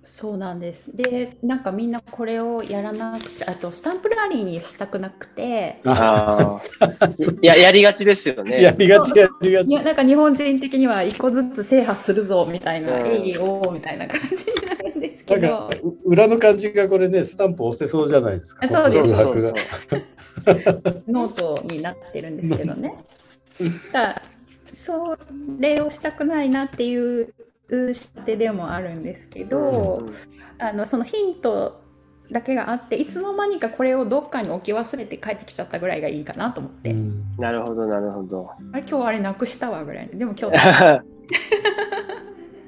そうなんです。で、なんかみんなこれをやらなくちゃ、あとスタンプラリーにしたくなくて、
ああ。い や、やりがちですよね。
やりがちやりがち。
なんか日本人的には一個ずつ制覇するぞみたいな、
うん
えいおーみたいな感じになるんでですけど
裏の感じがこれね、スタンプ押せそうじゃないですか。
あそうですノートになってるんですけどね。だそれをしたくないなっていう視点でもあるんですけど、あのそのヒントだけがあっていつの間にかこれをどっかに置き忘れて帰ってきちゃったぐらいがいいかなと思って、
うん。
なるほど、なるほど。
あれ今日あれなくしたわぐらいででも今日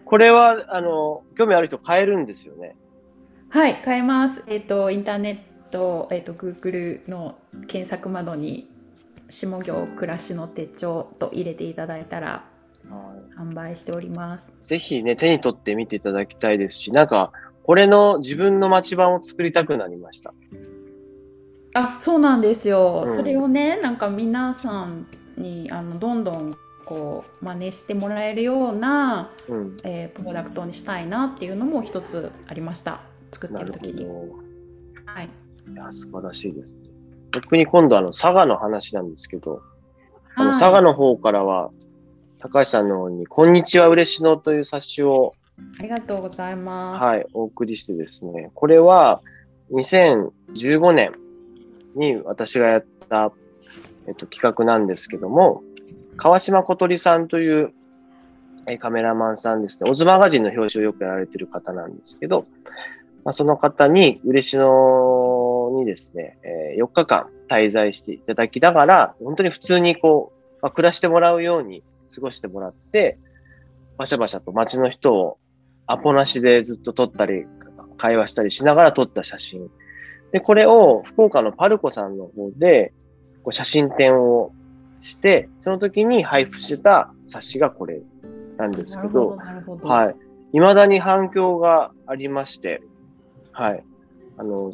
これは、あの、興味ある人買えるんですよね。
はい買えます。えっ、とインターネットえっ、と Google の検索窓に下行暮らしの手帳と入れていただいたら販売しております
ぜひね、手に取って見ていただきたいですし、なんか、これの自分の待ち版を作りたくなりました。
あそうなんですよ、
うん
それをねなんか皆さんにあのどんどんこう真似してもらえるような、
うん。
えープロダクトにしたいなっていうのも一つありました作って
なる
時に。
ど。
はい、
いや、素晴らしいですね。逆に今度、あの、佐賀の話なんですけど、あの、
はい
佐賀の方からは、高橋さんの方に、こんにちは、嬉野という冊子を、
ありがとうございます。
はい、お送りしてですね、これは、2015年に私がやった、えっと、企画なんですけども、川島小鳥さんという、えカメラマンさんですね、オズマガジンの表紙をよくやられてる方なんですけど、まあ、その方に、嬉野にですね、えー4日間滞在していただきながら、本当に普通にこう、まあ、暮らしてもらうように過ごしてもらって、バシャバシャと街の人をアポなしでずっと撮ったり、会話したりしながら撮った写真。で、これを福岡のパルコさんの方で、こう写真展をして、その時に配布してた冊子がこれなんですけど、
なるほど。
はい。未だに反響がありまして、はい。あの、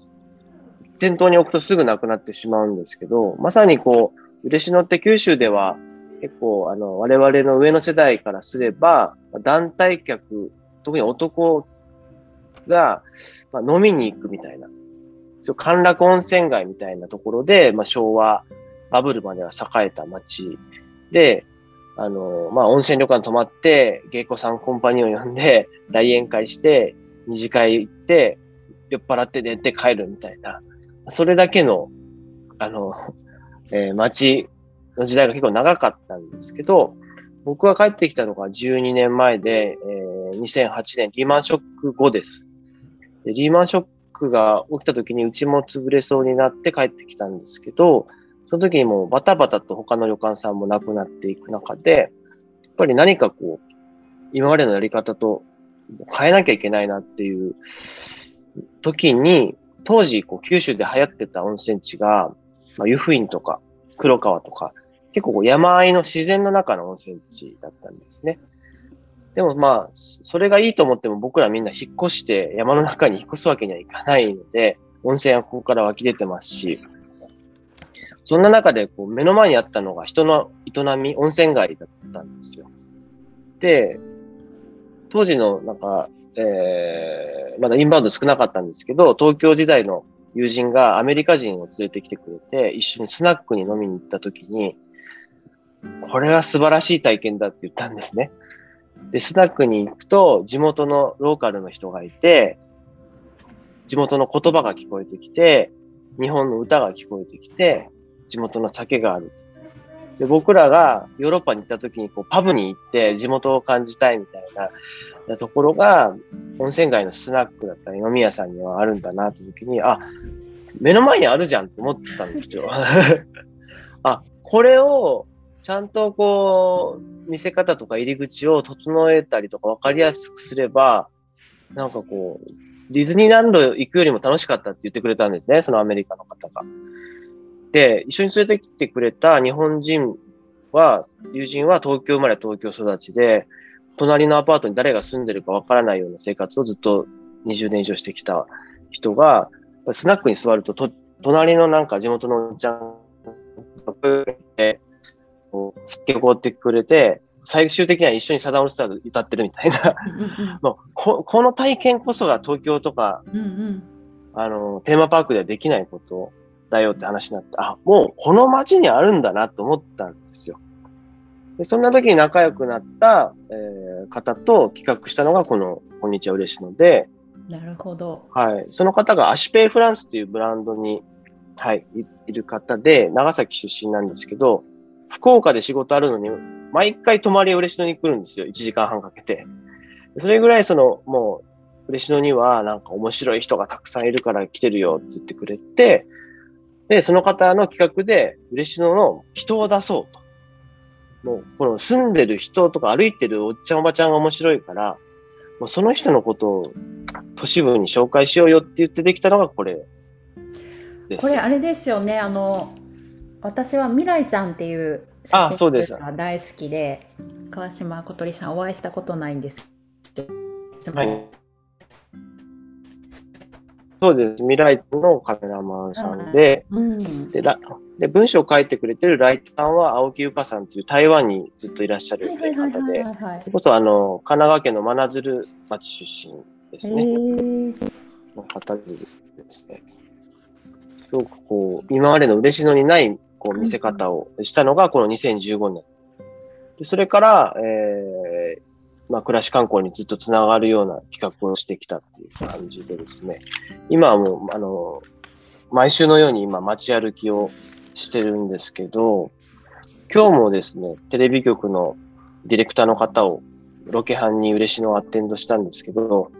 店頭に置くとすぐなくなってしまうんですけど、まさにこう、嬉野って九州では結構、あの、我々の上の世代からすれば、団体客、特に男が、まあ、飲みに行くみたいな、歓楽温泉街みたいなところで、まあ、昭和、バブルまでは栄えた街で、あの、まあ、温泉旅館泊まって、芸妓さんコンパニオン呼んで、大宴会して、二次会行って、酔っ払って寝て帰るみたいな、それだけの、あの、えー街の時代が結構長かったんですけど、僕が帰ってきたのが12年前で、えー2008年リーマンショック後です。でリーマンショックが起きた時にうちも潰れそうになって帰ってきたんですけど、その時にもうバタバタと他の旅館さんもなくなっていく中で、やっぱり何かこう、今までのやり方と変えなきゃいけないなっていう時に、当時こう九州で流行ってた温泉地が、まあ、湯布院とか黒川とか、結構山あいの自然の中の温泉地だったんですね。でもまあ、それがいいと思っても僕らみんな引っ越して山の中に引っ越すわけにはいかないので、温泉はここから湧き出てますし、そんな中でこう目の前にあったのが人の営み、温泉街だったんですよ。で、当時のなんか、えー、まだインバウンド少なかったんですけど、東京時代の友人がアメリカ人を連れてきてくれて、一緒にスナックに飲みに行った時に、これは素晴らしい体験だって言ったんですね。で、スナックに行くと、地元のローカルの人がいて、地元の言葉が聞こえてきて、日本の歌が聞こえてきて、地元の酒がある。で僕らがヨーロッパに行った時にこうパブに行って地元を感じたいみたいなところが温泉街のスナックだったり飲み屋さんにはあるんだなって時に、あ、目の前にあるじゃんって思ってたんですよ。あ、これをちゃんとこう見せ方とか入り口を整えたりとか分かりやすくすれば、なんかこう、ディズニーランド行くよりも楽しかったって言ってくれたんですね、そのアメリカの方が。で、一緒に連れてきてくれた日本人は、友人は東京生まれ東京育ちで、隣のアパートに誰が住んでるかわからないような生活をずっと20年以上してきた人が、スナックに座ると、と隣のなんか地元のおっちゃんこう酒を凍ってくれて、最終的には一緒にサダムスターズ歌ってるみたいな。もうここの体験こそが東京とか、
うんうん
あの、テーマパークではできないことだよって話になって、あ、もうこの街にあるんだなと思ったんですよ。でそんな時に仲良くなった、えー方と企画したのがこの、こんにちは嬉しいので、
なるほど。
はい。その方がアシュペイフランスというブランドに、はい、いいる方で、長崎出身なんですけど、福岡で仕事あるのに、毎回泊まり嬉野に来るんですよ。1時間半かけて。それぐらいその、もう、嬉野にはなんか面白い人がたくさんいるから来てるよって言ってくれて、で、その方の企画で、嬉野の人を出そうと。もう、この住んでる人とか歩いてるおっちゃんおばちゃんが面白いから、もうその人のことを都市部に紹介しようよって言ってできたのがこれ。
これあれですよね、あの、私は未来ちゃんっていう
あそうです
が大好きで、川島小鳥さんお会いしたことないんですけど、
はい。そうです。未来のカメラマンさんで、
うん、
でらで文章を書いてくれてるライターは青木由香さんという台湾にずっといらっしゃる方で、それこそあの神奈川県の真鶴町出身です
へ
ね。
ー
の方でですね。すごくこう、今までの嬉野にないこう見せ方をしたのがこの2015年。でそれから、えーまあ、暮らし観光にずっとつながるような企画をしてきたっていう感じでですね。今はもう、あの、毎週のように今街歩きをしてるんですけど、今日もですね、テレビ局のディレクターの方をロケ班に嬉野をアテンドしたんですけど、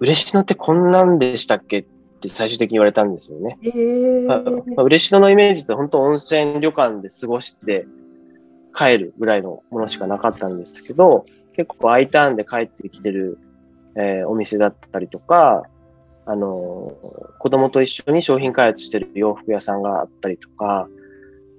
嬉野ってこんなんでしたっけって最終的に言われたんですよね。
へー
まあまあ、嬉野のイメージって本当温泉旅館で過ごして帰るぐらいのものしかなかったんですけど、結構 I ターンで帰ってきてる、えーお店だったりとか、あのー子供と一緒に商品開発してる洋服屋さんがあったりとか、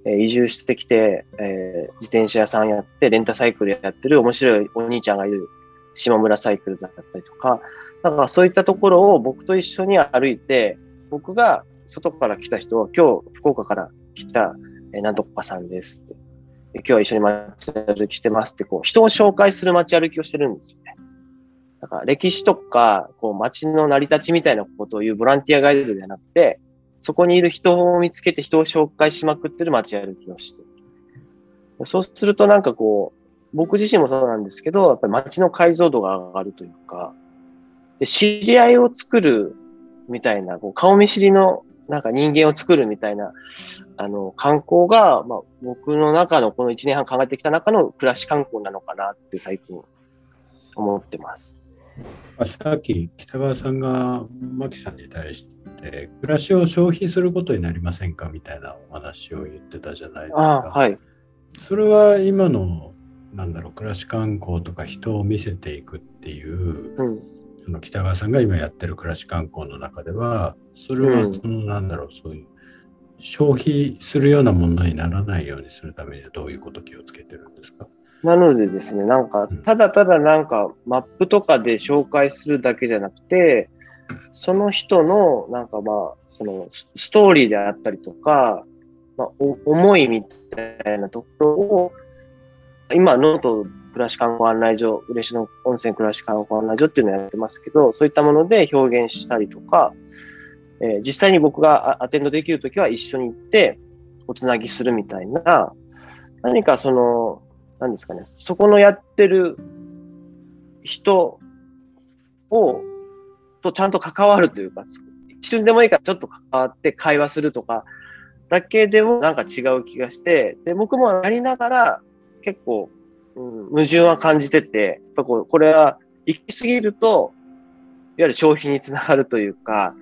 えー移住してきて、えー自転車屋さんやって、レンタサイクルやってる面白いお兄ちゃんがいる島村サイクルだったりとか、だからそういったところを僕と一緒に歩いて、僕が外から来た人は、今日福岡から来た、えなんとかさんですって。今日は一緒に街歩きしてますって、こう、人を紹介する街歩きをしてるんですよね。だから歴史とか、こう、街の成り立ちみたいなことを言うボランティアガイドではなくて、そこにいる人を見つけて人を紹介しまくってる街歩きをしてる。そうするとなんかこう、僕自身もそうなんですけど、やっぱり街の解像度が上がるというか、で知り合いを作るみたいな、こう顔見知りのなんか人間を作るみたいな、あの、観光が、まあ、僕の中のこの1年半考えてきた中の暮らし観光なのかなって最近思ってます。
あさっき北川さんが牧さんに対して暮らしを消費することになりませんかみたいなお話を言ってたじゃないですか。
はい。
それは今のなんだろう暮らし観光とか人を見せていくっていう
うん。
その北川さんが今やってる暮らし観光の中ではそれは
うん。
そのなんだろうそういう消費するようなものにならないようにするためにはどういうこと気をつけてるんですか？
なのでですね、なんか
うん、
ただただなんか、マップとかで紹介するだけじゃなくて、その人の、なんかまあ、そのスストーリーであったりとか、まあ、お思いみたいなところを、今、ノート暮らし観光案内所、嬉野温泉暮らし観光案内所っていうのをやってますけど、そういったもので表現したりとか、えー実際に僕がアテンドできるときは一緒に行って、おつなぎするみたいな、何かその、なんですかね、そこのやってる人を、とちゃんと関わるというか、一瞬でもいいからちょっと関わって会話するとか、だけでもなんか違う気がして、で、僕もやりながら結構、うん、矛盾は感じてて、やっぱこうこれは行き過ぎると、いわゆる消費につながるというか、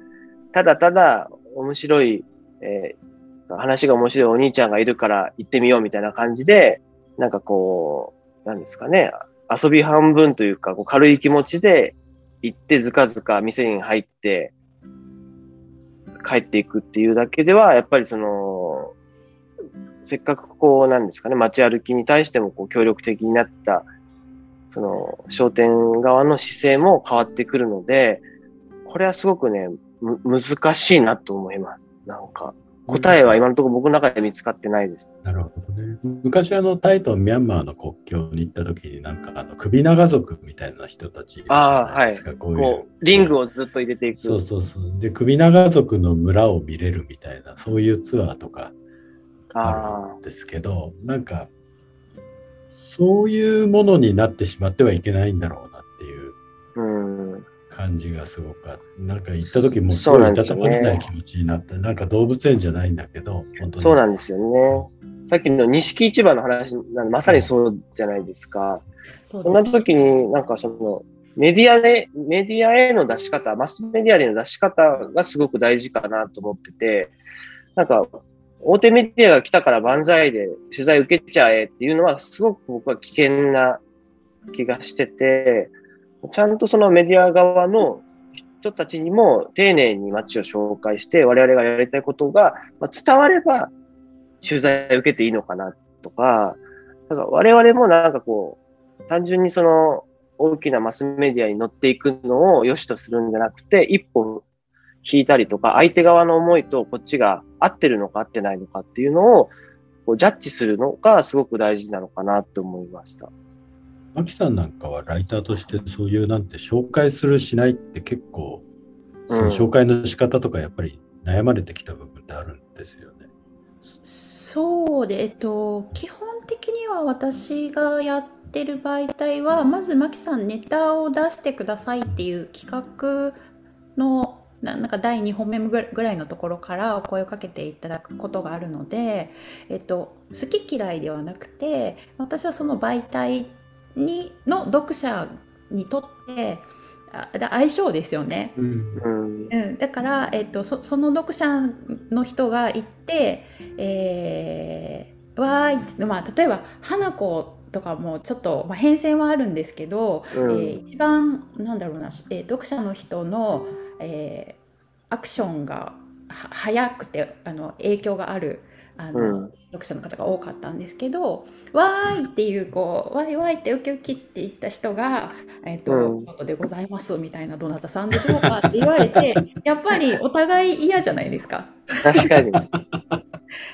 ただただ面白い、えー話が面白いお兄ちゃんがいるから行ってみようみたいな感じで、なんかこう、なんですかね、遊び半分というか、こう軽い気持ちで行ってずかずか店に入って帰っていくっていうだけでは、やっぱりその、せっかくこう、なんですかね、街歩きに対してもこう協力的になった、その商店側の姿勢も変わってくるので、これはすごくね、む難しいなと思います。なんか、答えは今のところ僕の中で見つかってないです。
なるほどね。昔あのタイとミャンマーの国境に行った時になんかあの首長族みたいな人たちいるじゃないですか。こういう、
リングをずっと入れていく。
そうそうそう。で首長族の村を見れるみたいなそういうツアーとかあ
あ
るんですけどなんかそういうものになってしまってはいけないんだろうなっていう
あ、うん。
感じがすごくあって、なんか行った時もす
そう
ごいい
なんですよね
たたまれない気持ちになって、なんか動物園じゃないんだけど、本当に。
そうなんですよね。さっきの錦市場の話なまさにそうじゃないですか。そんな
そうです
時になんかその、メディアで、メディアへの出し方、マスメディアへの出し方がすごく大事かなと思ってて、なんか、大手メディアが来たから万歳で取材受けちゃえっていうのはすごく僕は危険な気がしてて、ちゃんとそのメディア側の人たちにも丁寧に街を紹介して、我々がやりたいことが伝われば取材受けていいのかなとか、だから我々もなんかこう、単純にその大きなマスメディアに乗っていくのを良しとするんじゃなくて、一歩引いたりとか、相手側の思いとこっちが合ってるのか合ってないのかっていうのをこうジャッジするのがすごく大事なのかなと思いました。
マキさんなんかはライターとしてそういうなんて紹介するしないって結構、その紹介の仕方とかやっぱり悩まれてきた部分ってあるんですよね。
そうで、えっと、基本的には私がやってる媒体はまずマキさんネタを出してくださいっていう企画のななんか第2本目ぐらいのところからお声をかけていただくことがあるので、えっと、好き嫌いではなくて私はその媒体にの読者にとってあだ相性ですよね。
うん
うん。
うん、だから、えっと、そその読者の人が行って、えー、わーいまあ、例えば花子とかもちょっと、まあ、変遷はあるんですけど、
うん
えー一番なんだろうな、えー読者の人の、えーアクションがは早くてあの影響があるあの、
うん。
読者の方が多かったんですけど「わーい!」っていうこう「わいわい!」ってウキウキって言った人が「えっ、と、
うん
京都でございます」みたいな「どなたさんでしょうか?」って言われて やっぱりお互い嫌じゃないですか。
確かに。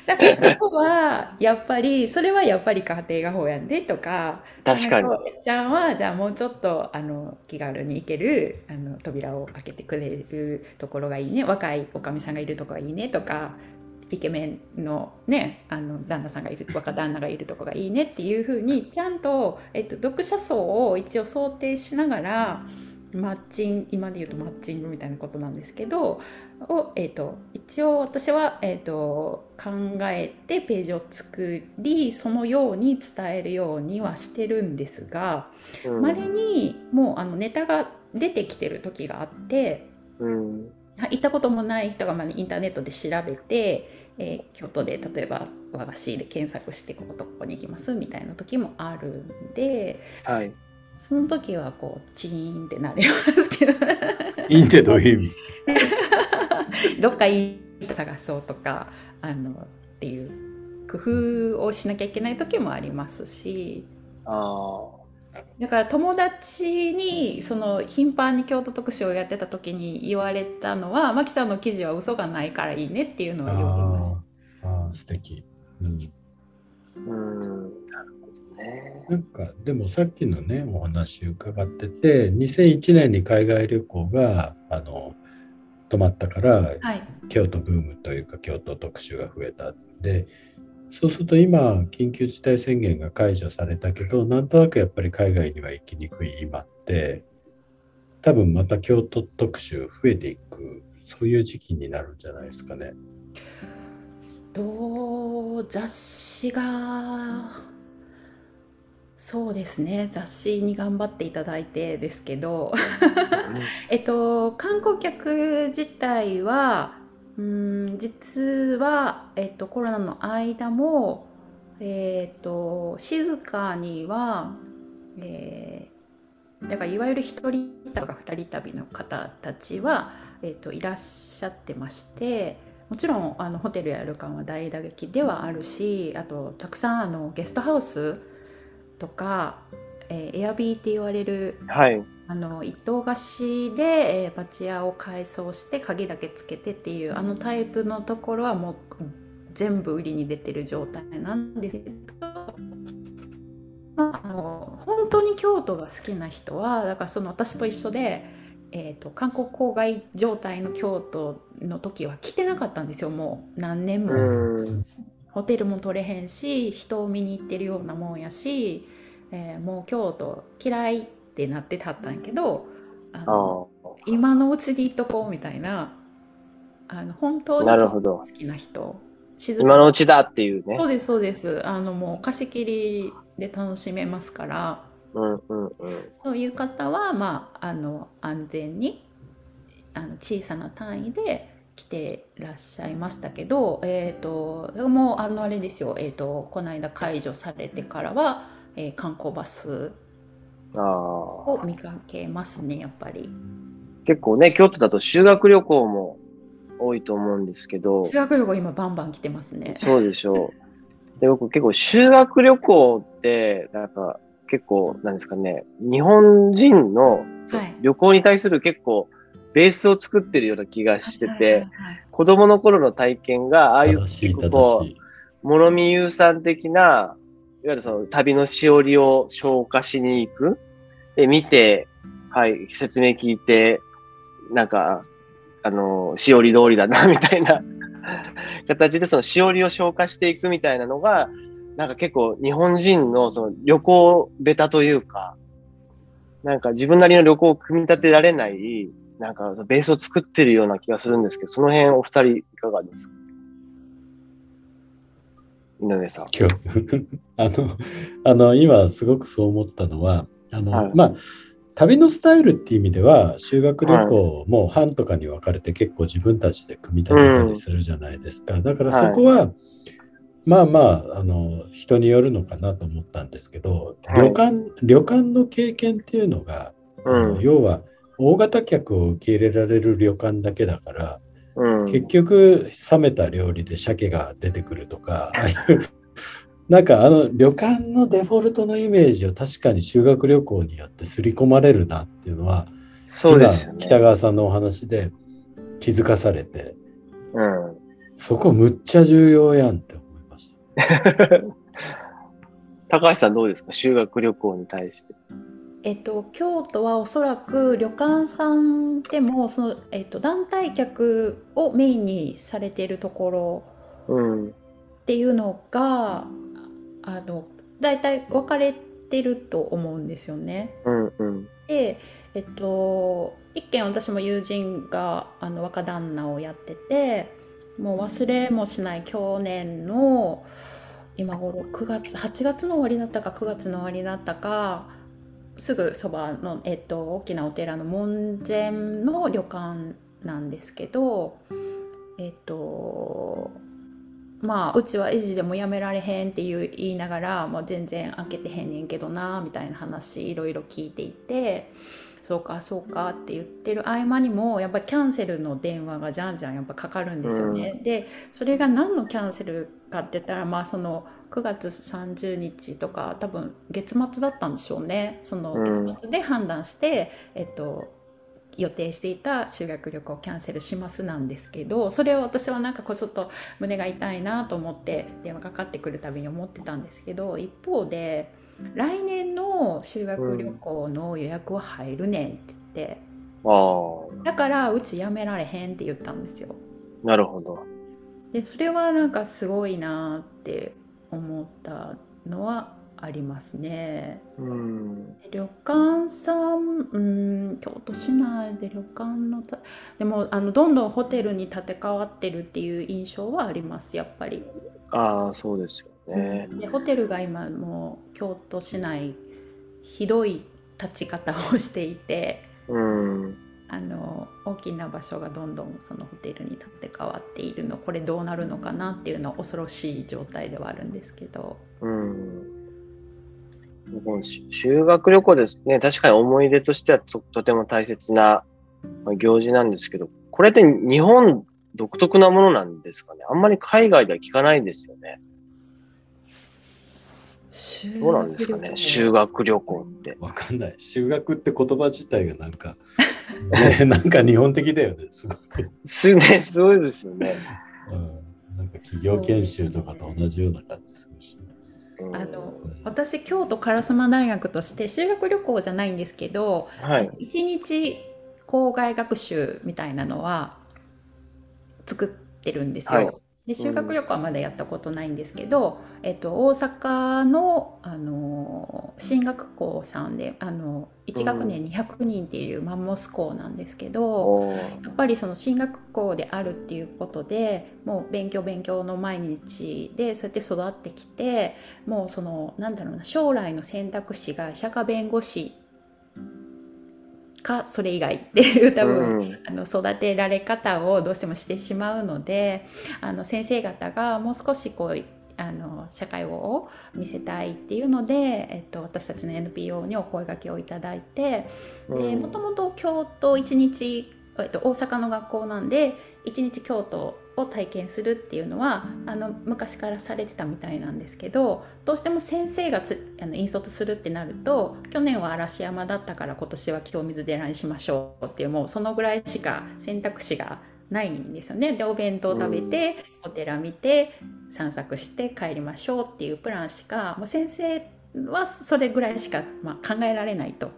だからそこはやっぱりそれはやっぱり家庭が法やんでとか
確かに
ちゃんはじゃあもうちょっとあの気軽に行けるあの扉を開けてくれるところがいいね若いおかみさんがいるとこがいいねとかイケメンのねあの旦那さんがいる若旦那がいるとこがいいねっていうふうにちゃんと、えっと、読者層を一応想定しながらマッチング今で言うとマッチングみたいなことなんですけどを、えっと一応私は、えっと考えてページを作りそのように伝えるようにはしてるんですが
うん
まれにもうあのネタが出てきてる時があって。
うん。
行ったこともない人がまあインターネットで調べて、えー京都で例えば和菓子で検索してこことここに行きますみたいな時もあるんで
はい。
その時はこうチーンってなりますけど。
いいってどういう意味？
どっかいいと探そうとかあのっていう工夫をしなきゃいけない時もありますし。
あ
だから友達にその頻繁に京都特集をやってた時に言われたのは「マキさんの記事は嘘がないからいいね」っていうのは言われました。
あーあー素敵、うん、
あ。うん。なるほどね。
なんかでもさっきのねお話伺ってて2001年に海外旅行があの止まったから
はい
京都ブームというか京都特集が増えたんでそうすると今緊急事態宣言が解除されたけどなんとなくやっぱり海外には行きにくい今って多分また京都特集増えていくそういう時期になるんじゃないですかね。
どう雑誌がそうですね。雑誌に頑張っていただいてですけど。えっと観光客自体はうん実は、えっと、コロナの間もえっと静かには、えーだからいわゆる一人旅とか二人旅の方たちは、えっと、いらっしゃってましてもちろんあのホテルや旅館は大打撃ではあるしあとたくさんあのゲストハウスとか、えーエアビーって言われる
はい。
あの一棟貸しで、えー、町屋を改装して鍵だけつけてっていうあのタイプのところはもう全部売りに出てる状態なんですけど、まあ、あの本当に京都が好きな人はだからその私と一緒で、えー、と観光郊外状態の京都の時は来てなかったんですよもう何年も。
うん。
ホテルも取れへんし人を見に行ってるようなもんやし、えーもう京都嫌いってなってたったんやけどあ
あ
の今のうちに行っとこうみたいなあの本当
あ、
に
なるほど。
好きな人静
今のうちだっていうね
そ。うですそうですあのもう貸し切りで楽しめますから
うんうんうん。
そういう方はまああの安全にあの小さな単位で来てらっしゃいましたけどえっ、ともうあのあれですよえっ、とこの間解除されてからは、えー観光バス。を見かけますねやっぱり。
結構ね、京都だと修学旅行も多いと思うんですけど、
修学旅行今バンバン来てますね。
そうでしょう。で、僕結構修学旅行って、なんか結構、なんですかね、日本人の旅行に対する結構ベースを作ってるような気がしてて、子供の頃の体験が、ああいう結構こ。う、諸見優さん的な、いわゆるその旅のしおりを消化しに行く。で、見て、はい、説明聞いて、なんか、あの、しおり通りだな、みたいな形でそのしおりを消化していくみたいなのが、なんか結構日本人のその旅行ベタというか、なんか自分なりの旅行を組み立てられない、なんかベースを作ってるような気がするんですけど、その辺お二人いかがですか？井上さん。
今日。あのあの今すごくそう思ったのはあの、
はい。
まあ旅のスタイルっていう意味では修学旅行も班とかに分かれて結構自分たちで組み立てたりするじゃないですか、だからそこは、まあまああの人によるのかなと思ったんですけど、
はい。
旅館旅館の経験っていうのが、あの要は大型客を受け入れられる旅館だけだから、
うん。
結局冷めた料理で鮭が出てくるとかああいうなんかあの旅館のデフォルトのイメージを確かに修学旅行によって刷り込まれるなっていうのは
そうですよね。
今北川さんのお話で気づかされて
うん。
そこむっちゃ重要やんって思いました。
高橋さんどうですか？修学旅行に対して。
えっと、京都はおそらく旅館さんでもその、えっと、団体客をメインにされているところ
うん。
っていうのがあの大体分かれてると思うんですよね。
うんうん。
で、えっと、一件私も友人があの若旦那をやっててもう忘れもしない去年の今頃9月8月の終わりだったか9月の終わりだったかすぐそばの、えっと、大きなお寺の門前の旅館なんですけどえっとまあうちは維持でもやめられへんっていう言いながら、もう全然開けてへんねんけどなみたいな話いろいろ聞いていてそうかそうかって言ってる合間にもやっぱキャンセルの電話がじゃんじゃんやっぱかかるんですよね。でそれが何のキャンセルかって言ったらまあその9月30日とか多分月末だったんでしょうねその月末で判断して、えっと予定していた修学旅行をキャンセルしますなんですけどそれを私はなんかこうちょっと胸が痛いなと思って電話かかってくるたびに思ってたんですけど一方で来年の修学旅行の予約は入るねんって言って、
あ
だからうちやめられへんって言ったんですよ。
あ、なるほど。
でそれはなんかすごいなって思ったのはありますね。
うん。
旅館さん、うん、京都市内で旅館のたでもあのどんどんホテルに建て替わってるっていう印象はありますやっぱり。
ああ、そうですよね。
でホテルが今もう京都市内ひどい立ち方をしていて
うん。
あの大きな場所がどんどんそのホテルに建て替わっているのこれどうなるのかなっていうのは恐ろしい状態ではあるんですけど。
うん。修学旅行ですね。確かに思い出としてはととても大切なまあ行事なんですけど、これって日本独特なものなんですかね？あんまり海外では聞かないですよね。
修
どうなんですかね？修
修
学旅行って。
わかんない。修学って言葉自体がなんか、ね、なんか日本的だよね。すごい。
すね、すごいですよね。
うん、なんか企業研修とかと同じような感じするし。
うん
あの私京都烏丸大学として修学旅行じゃないんですけど、
はい。
一日校外学習みたいなのは作ってるんですよ。
はい
で修学旅行はまだやったことないんですけど、えっと、大阪の、あの進学校さんで、あの1学年200人っていうマンモス校なんですけど、
おー。
やっぱりその進学校であるっていうことでもう勉強勉強の毎日でそうやって育ってきてもうそのなんだろうな将来の選択肢が医者か弁護士かそれ以外っていう多分、
うん。
あの育てられ方をどうしてもしてしまうのであの先生方がもう少しこうあの社会を見せたいっていうので、えっと、私たちの NPO にお声掛けをいただいてでもともと京都1日、えっと、大阪の学校なんで1日京都を体験するっていうのはあの昔からされてたみたいなんですけどどうしても先生がつあの引率するってなると去年は嵐山だったから今年は清水寺にしましょうっていうもうそのぐらいしか選択肢がないんですよね。でお弁当食べて、お寺見て散策して帰りましょうっていうプランしかもう先生はそれぐらいしか、まあ、考えられないと。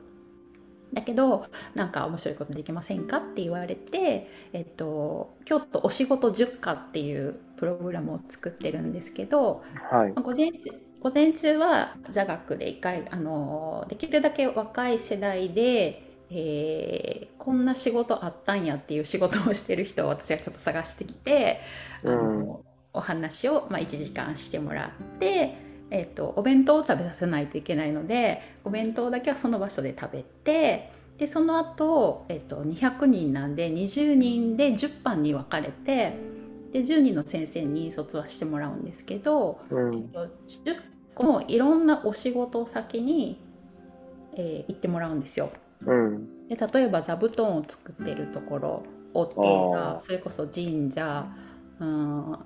だけどなんか面白いことできませんかって言われて、えっと、京都お仕事10課っていうプログラムを作ってるんですけど
はい。
午前中午前中は座学で一回あのできるだけ若い世代で、えーこんな仕事あったんやっていう仕事をしてる人を私がちょっと探してきて、あのお話を、まあ、1時間してもらって、えっとお弁当を食べさせないといけないのでお弁当だけはその場所で食べてでその後、えっと200人なんで20人で10班に分かれてで10人の先生に引率はしてもらうんですけど、
うん。
10個のいろんなお仕事先に、えー行ってもらうんですよ。
うん。
で例えば座布団を作ってるところお寺それこそ神社うんは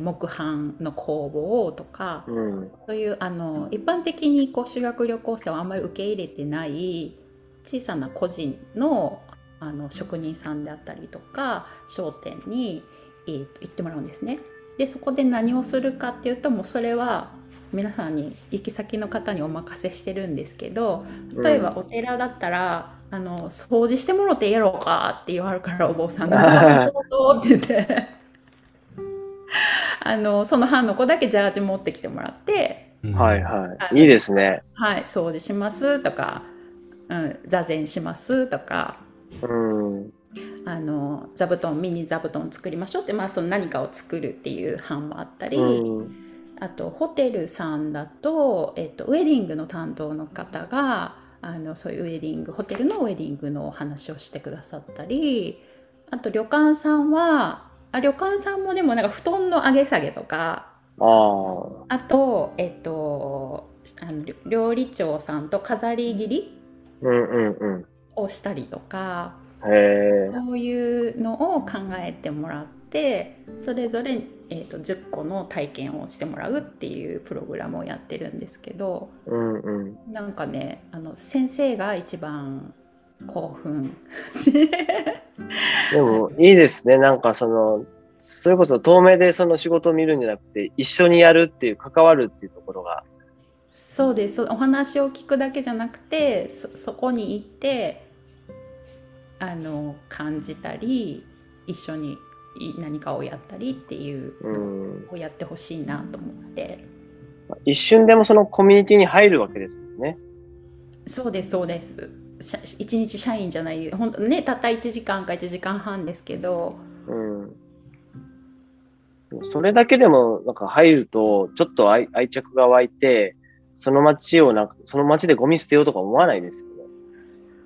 木版の工房とか
うん。
そういうあの一般的にこう修学旅行生をあんまり受け入れてない小さな個人のあの職人さんであったりとか商店に、えーと行ってもらうんですね。でそこで何をするかっていうともうそれは皆さんに行き先の方にお任せしてるんですけど例えばお寺だったら、あの掃除してもろてやろうかって言われるからお坊さんが「どうぞどうぞ」って言って あのその班の子だけジャージ持ってきてもらって
うん
はいはい。いいですね。
「はい掃除します」とか「うん、座禅します」とか。
うん。
あの座布団ミニ座布団作りましょうって、まあ、その何かを作るっていう班もあったり、
うん。
あとホテルさんだと、えっと、ウェディングの担当の方があのそういうウェディングホテルのウェディングのお話をしてくださったりあと旅館さんはあ旅館さんもでもなんか布団の上げ下げとか
あ
と、えっと、あの料理長さんと飾り切り
うんうんうん。
をしたりとか
へえ。
そういうのを考えてもらってそれぞれ、えー、と10個の体験をしてもらうっていうプログラムをやってるんですけど
うんうん。
なんかねあの先生が一番興奮
でもいいですね。なんかその、それこそ遠目でその仕事を見るんじゃなくて、一緒にやるっていう、関わるっていうところが。
そうですお話を聞くだけじゃなくてそそこに行ってあの感じたり一緒にい何かをやったりっていう。をやってほしいなと思って。
一瞬でもそのコミュニティに入るわけですもんね。
そうですそうです社一日社員じゃない本当ねたった1時間か1時間半ですけど
うん。それだけでも、なんか入ると、ちょっと愛愛着が湧いて、その街をなんか、その街でゴミ捨てようとか思わないですよね。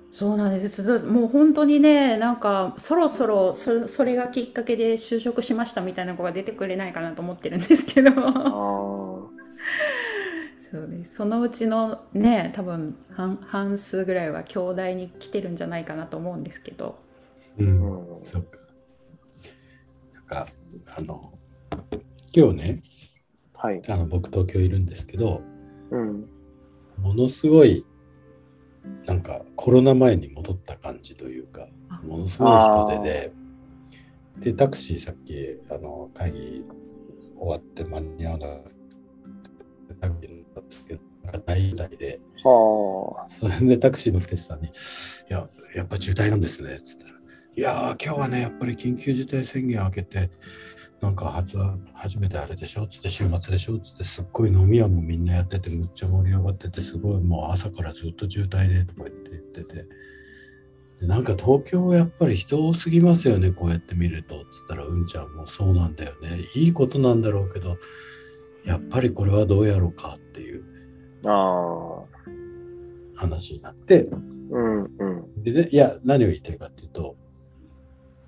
そうなんですもう本当にねなんかそろそろそそれがきっかけで就職しましたみたいな子が出てくれないかなと思ってるんですけど。そうですそのうちのね多分半半数ぐらいは兄弟に来てるんじゃないかなと思うんですけど
う、
うんん。
そっか。なんか、あの、今日ね、
はい。
あの僕東京いるんですけど、
うん。
ものすごい、なんかコロナ前に戻った感じというか
あ、
ものすごい人手で、で、タクシーさっき、あの、会議終わって間に合わなくて、タクシーで大渋滞で、
は
それでタクシーの運転手さんに、いや、やっぱ渋滞なんですね、つったら、いやー、今日はね、やっぱり緊急事態宣言明けて、なんか初初めてあれでしょ？つって週末でしょ？つってすっごい飲み屋もみんなやっててむっちゃ盛り上がっててすごいもう朝からずっと渋滞でとか言って言ってて。でなんか東京はやっぱり人多すぎますよねこうやって見ると。つったらうんちゃんもそうなんだよね。いいことなんだろうけどやっぱりこれはどうやろうかっていう。話になって
うんうん。
でね、いや、何を言いたいかっていうと、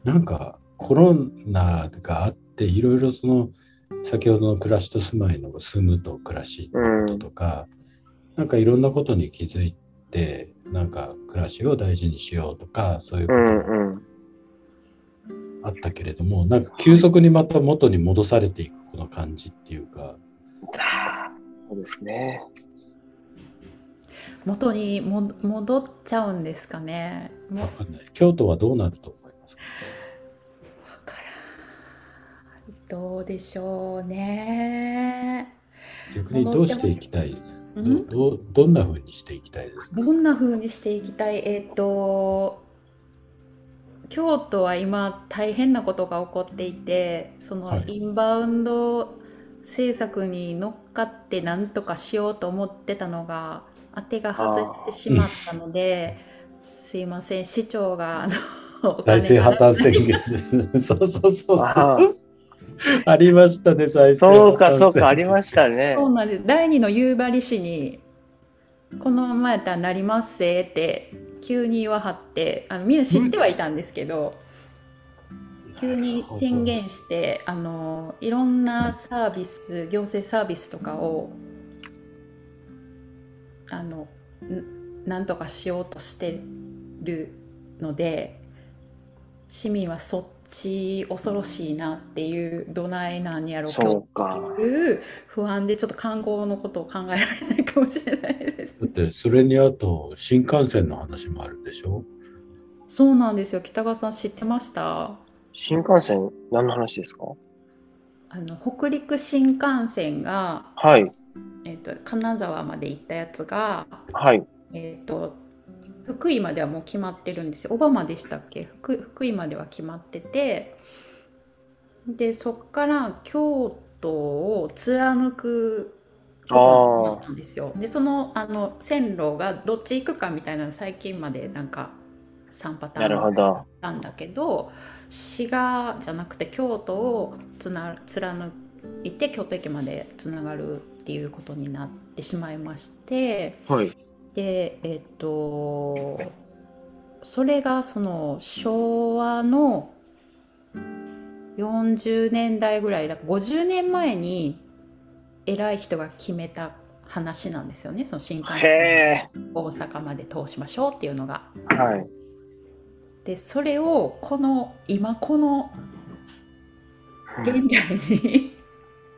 なんかコロナがあって、いろいろその、先ほどの暮らしと住まいの住むと暮らしってこととか、なんかいろんなことに気づいて、なんか暮らしを大事にしようとか、そういうこ
う
と
んうん。
あったけれども、なんか急速にまた元に戻されていくこの感じっていうか、
そうですね。
元にも戻っちゃうんですかね。も
わかんない。京都はどうなると思いますか？
わからん。どうでしょうね。
逆にどうしていきたいどどどんな風にしていきたいですか？
どんな風にしていきたい？えっ、と京都は今大変なことが起こっていてその
はい
インバウンド政策に乗っかって何とかしようと思ってたのが当てが外れてしまったのですいません市長があの お
財政破綻宣言です。そうそうそうそう。
あ
ありましたね、財政
そうか、そうか、ありま
し
たね。
うなんです第二の夕張市にこのままやったらなりますせって急に言わはってあのみんな知ってはいたんですけど急に宣言してあのいろんなサービス行政サービスとかをあのんなんとかしようとしてるので市民はそっち恐ろしいなっていうどないなんやろう
か。
いう不安でちょっと観光のことを考えられないかもしれないです。
だって、それにあと、新幹線の話もあるでしょ？
そうなんですよ。北川さん知ってました？
新幹線、何の話ですか？
あの北陸新幹線が、
はい、
えっと金沢まで行ったやつが、
はい。
えっと福井まではもう決まってるんですよ。小浜でしたっけ？福福井までは決まっててでそっから京都を貫くことになったんですよ。でそのあの線路がどっち行くかみたいなの最近までなんか3パターン
な
んだけど滋賀じゃなくて京都をつな貫いて京都駅までつながるっていうことになってしまいまして
はい。
でえっとそれがその昭和の40年代ぐらいだから50年前に偉い人が決めた話なんですよねその新幹線
へ
大阪まで通しましょうっていうのが。
え。はい。
でそれをこの今この現代に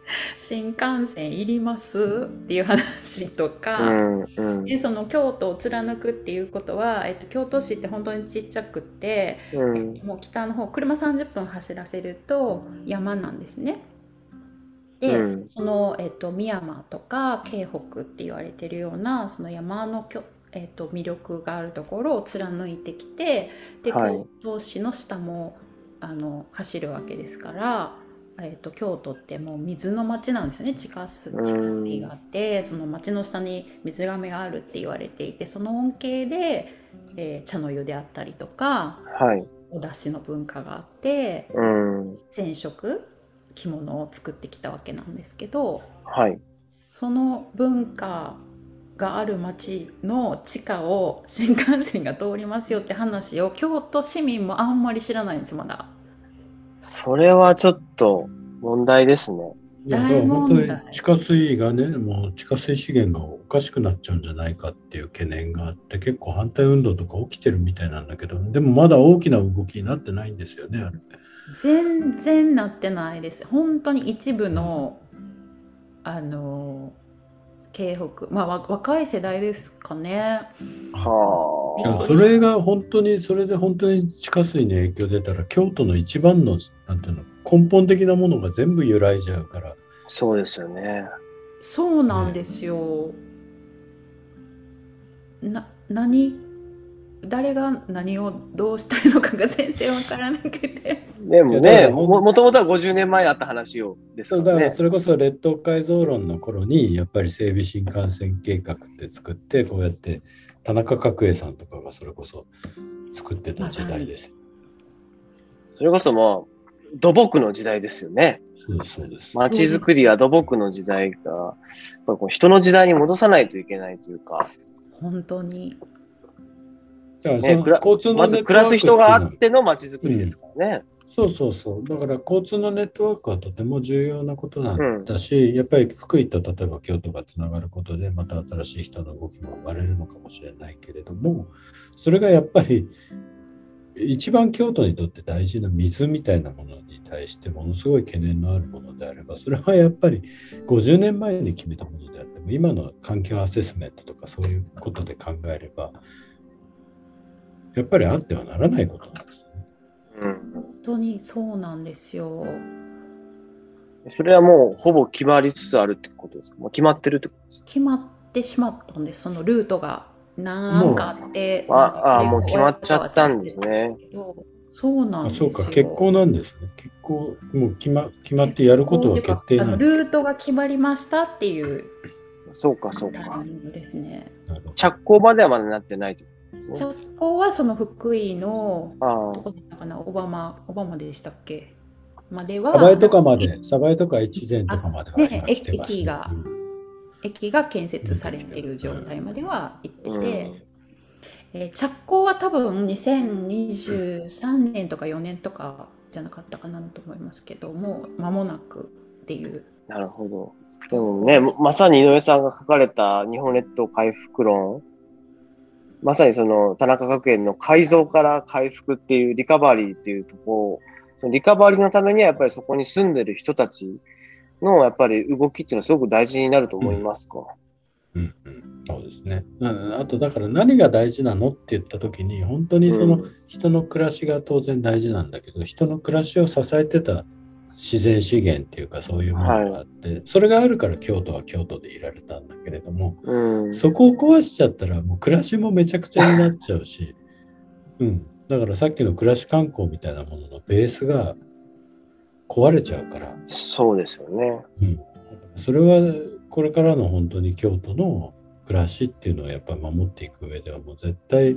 新幹線いりますっていう話とか、
うん、うん。
でその京都を貫くっていうことは、えっと、京都市って本当にちっちゃくって
うん、
もう北の方車30分走らせると山なんですね。で、
うん
その、えっと、深山とか京北って言われてるようなその山のきょ、えっと、魅力があるところを貫いてきてで、
はい
京都市の下もあの走るわけですから、えっと、京都ってもう水の町なんですよね地下水地下水があってその町の下に水がめがあるって言われていてその恩恵で、えー茶の湯であったりとか
はい。
お出汁の文化があって
うん、
染色着物を作ってきたわけなんですけど
はい。
その文化がある町の地下を新幹線が通りますよって話を京都市民もあんまり知らないんですまだ。
それはちょっと問題ですね。
いや本当に
問題
地下水がね、もう地下水資源がおかしくなっちゃうんじゃないかっていう懸念があって、結構反対運動とか起きてるみたいなんだけど、でもまだ大きな動きになってないんですよね、あれ。
全然なってないです本当に一部のあの京北まあわ若い世代ですかね
は
だ
あ。
それが本当に、それで本当に地下水に影響出たら、京都の一番の、なんていうの、根本的なものが全部揺らいじゃうから、
そうですよね。
そうなんですよ。な何？誰が何をどうしたいのかが全然わからなくて。
でもね、
ら
ももともとは50年前あった話をですね。
だからそれこそ列島改造論の頃にやっぱり整備新幹線計画って作ってこうやって田中角栄さんとかがそれこそ作ってた時代です。
それこそもう、土木の時代ですよね。
そうですそうです。
街づくりは土木の時代が、やっぱりこう人の時代に戻さないといけないというか、
本当に。
だからそ交通の
まず
ネットワーク
暮らす人があっての街づくりですからね。
そうそうそう。だから交通のネットワークはとても重要なことなんだし、やっぱり福井と例えば京都がつながることで、また新しい人の動きも生まれるのかもしれないけれども、それがやっぱり一番京都にとって大事な水みたいなものに対してものすごい懸念のあるものであれば、それはやっぱり50年前に決めたものであっても、今の環境アセスメントとかそういうことで考えれば、やっぱりあってはならないことなんですよね。
うん。
本当にそうなんですよ。
それはもうほぼ決まりつつあるってことですか？もう決まってるってことですか？
決まってしまったんです。そのルートがなんかあって。
ああ、もう決まっちゃったんですね。
そうなん
あ
ですよ。
そうか、結構なんですね。結構、もう決ま決まってやることは決定
あの
なんです。
ルートが決まりましたっていう
そうか、そうか。
ですね。
着工まではまだなってないと。
着工はその福井の
あ
どこだったかな？オバマオバマでしたっけ？までは
サバイとかまで、サバイとか越前とかまでは
あね
今来てます
あ。
駅が駅が建設されている状態までは行って
うん。
て、えー着工は多分2023年とか4年とかじゃなかったかなと思いますけどもう間もなくっていう。
なるほど。でもね、まさに井上さんが書かれた日本列島回復論、まさにその田中角栄の改造から回復っていうリカバリーっていうところ、そのリカバリーのためにはやっぱりそこに住んでる人たちのやっぱり動きっていうのはすごく大事になると思いますか？
うん。うん、そうですね。なあと、だから何が大事なのって言ったときに、本当にその人の暮らしが当然大事なんだけど、人の暮らしを支えてた自然資源っていうかそういうものがあって、それがあるから京都は京都でいられたんだけれども、
うん。
そこを壊しちゃったらもう暮らしもめちゃくちゃになっちゃうし、うん、だからさっきの暮らし観光みたいなもののベースが壊れちゃうから、
そうですよね。
うん、それはこれからの本当に京都の暮らしっていうのをやっぱり守っていく上ではもう絶対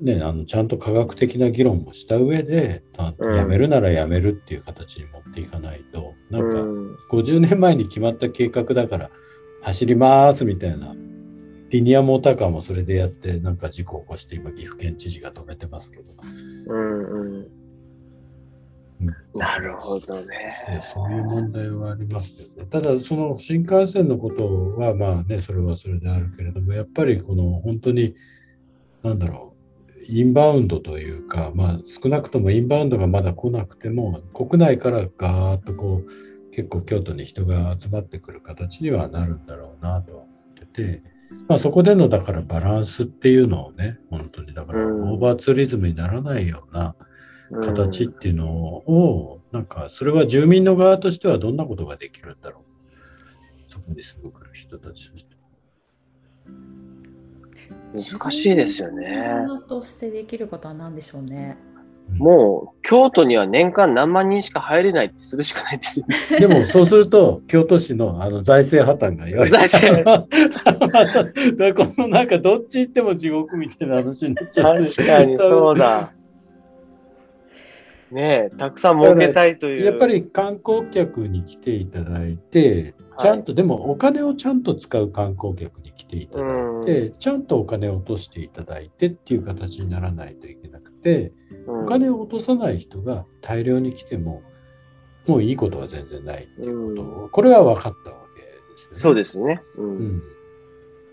ね、あのちゃんと科学的な議論もした上で、あ
うん
やめるならやめるっていう形に持っていかないと、なんか
うん
50年前に決まった計画だから走りますみたいな、リニアモーターカーもそれでやって、なんか事故を起こして今岐阜県知事が止めてますけど。
うんなるほど
ね
ね。
そういう問題はありますよね。ただ、その新幹線のことは、まあね、それはそれであるけれども、やっぱりこの本当に、なんだろう、インバウンドというか、まあ少なくともインバウンドがまだ来なくても、国内からガーッとこう、結構京都に人が集まってくる形にはなるんだろうなとは思ってて、まあそこでのだからバランスっていうのをね、本当にだから
うん
オーバーツーリズムにならないような、形っていうのを、なんかそれは住民の側としてはどんなことができるんだろう。そこに住む人たちとして。
難しいですよね。
自分としてできることは何でしょうね。
もう、京都には年間何万人しか入れないってするしかないですよね。
でもそうすると、京都市のあの財政破綻が言われ
財政
だからこのなんかどっち行っても地獄みたいな話になっちゃって。
確かにそうだ。ねえ、たくさん儲けたいという。
やっぱり観光客に来ていただいて、ちゃんと、でもお金をちゃんと使う観光客に来ていただいて、ちゃんとお金を落としていただいてっていう形にならないといけなくて、
うん
お金を落とさない人が大量に来ても、もういいことは全然ないっていうことを、これは分かったわけです
そう
で
ですね。う。
うんん。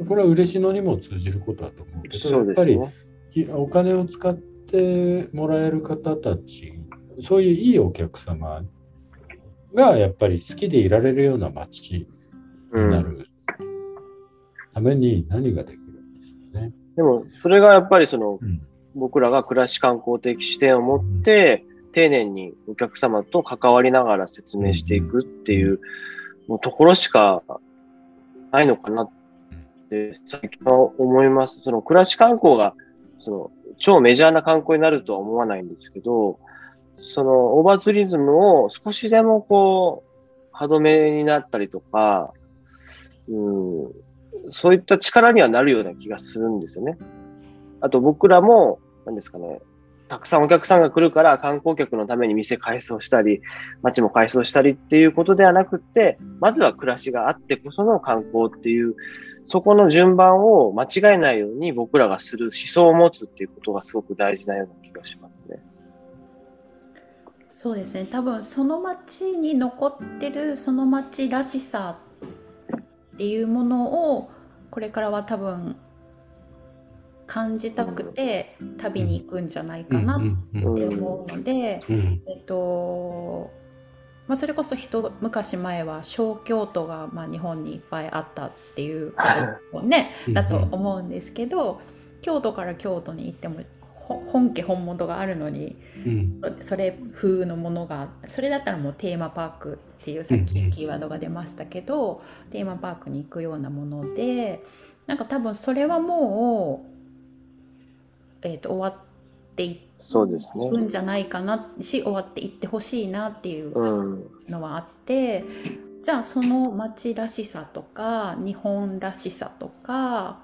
これは嬉野にも通じることだと思うけど、
そう
やっぱりお金を使ってもらえる方たち、そういういいお客様がやっぱり好きでいられるような街
うん
になるために何ができるんですよね。
でも、それがやっぱりその、
うん
僕らが暮らし観光的視点を持って、丁寧にお客様と関わりながら説明していくっていう、もうところしかないのかなって最近は思います。その暮らし観光がその、超メジャーな観光になるとは思わないんですけど、その、オーバーツーリズムを少しでもこう、歯止めになったりとか、うん、そういった力にはなるような気がするんですよね。あと僕らも、何ですかね、たくさんお客さんが来るから観光客のために店改装したり、街も改装したりっていうことではなくって、まずは暮らしがあってこその観光っていう、そこの順番を間違えないように僕らがする思想を持つっていうことがすごく大事なような気がしますね。
そうですね。多分その町に残ってるその町らしさっていうものをこれからは多分感じたくて旅に行くんじゃないかなって思うので、
うん
えっとまあ、それこそ一昔前は小京都がまあ日本にいっぱいあったっていうことをね
うん。
だと思うんですけど京都から京都に行ってもほ本家本物があるのに
うん
それ風のものがそれだったらもうテーマパークっていうさっき
うんうん
キーワードが出ましたけど、テーマパークに行くようなものでなんか多分それはもう、えー、と終わってい。くんじゃないかなし終わっていってほしいなっていう
うん。
のはあってじゃあその町らしさとか日本らしさとか、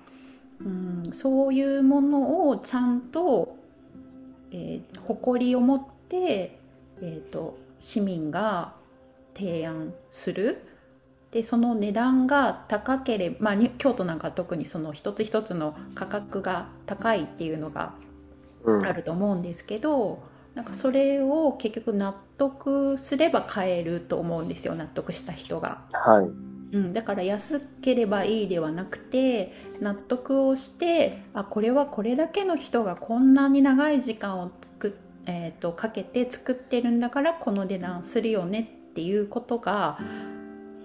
うん、そういうものをちゃんと、えー誇りを持って、えー、と市民が提案する。でその値段が高ければ、まあ、に京都なんか特にその一つ一つの価格が高いっていうのが
うん。
あると思うんですけどなんかそれを結局納得すれば買えると思うんですよ納得した人が。
はい。
うん、だから安ければいいではなくて納得をしてあこれはこれだけの人がこんなに長い時間をく、えー、とかけて作ってるんだからこの値段するよねっていうことが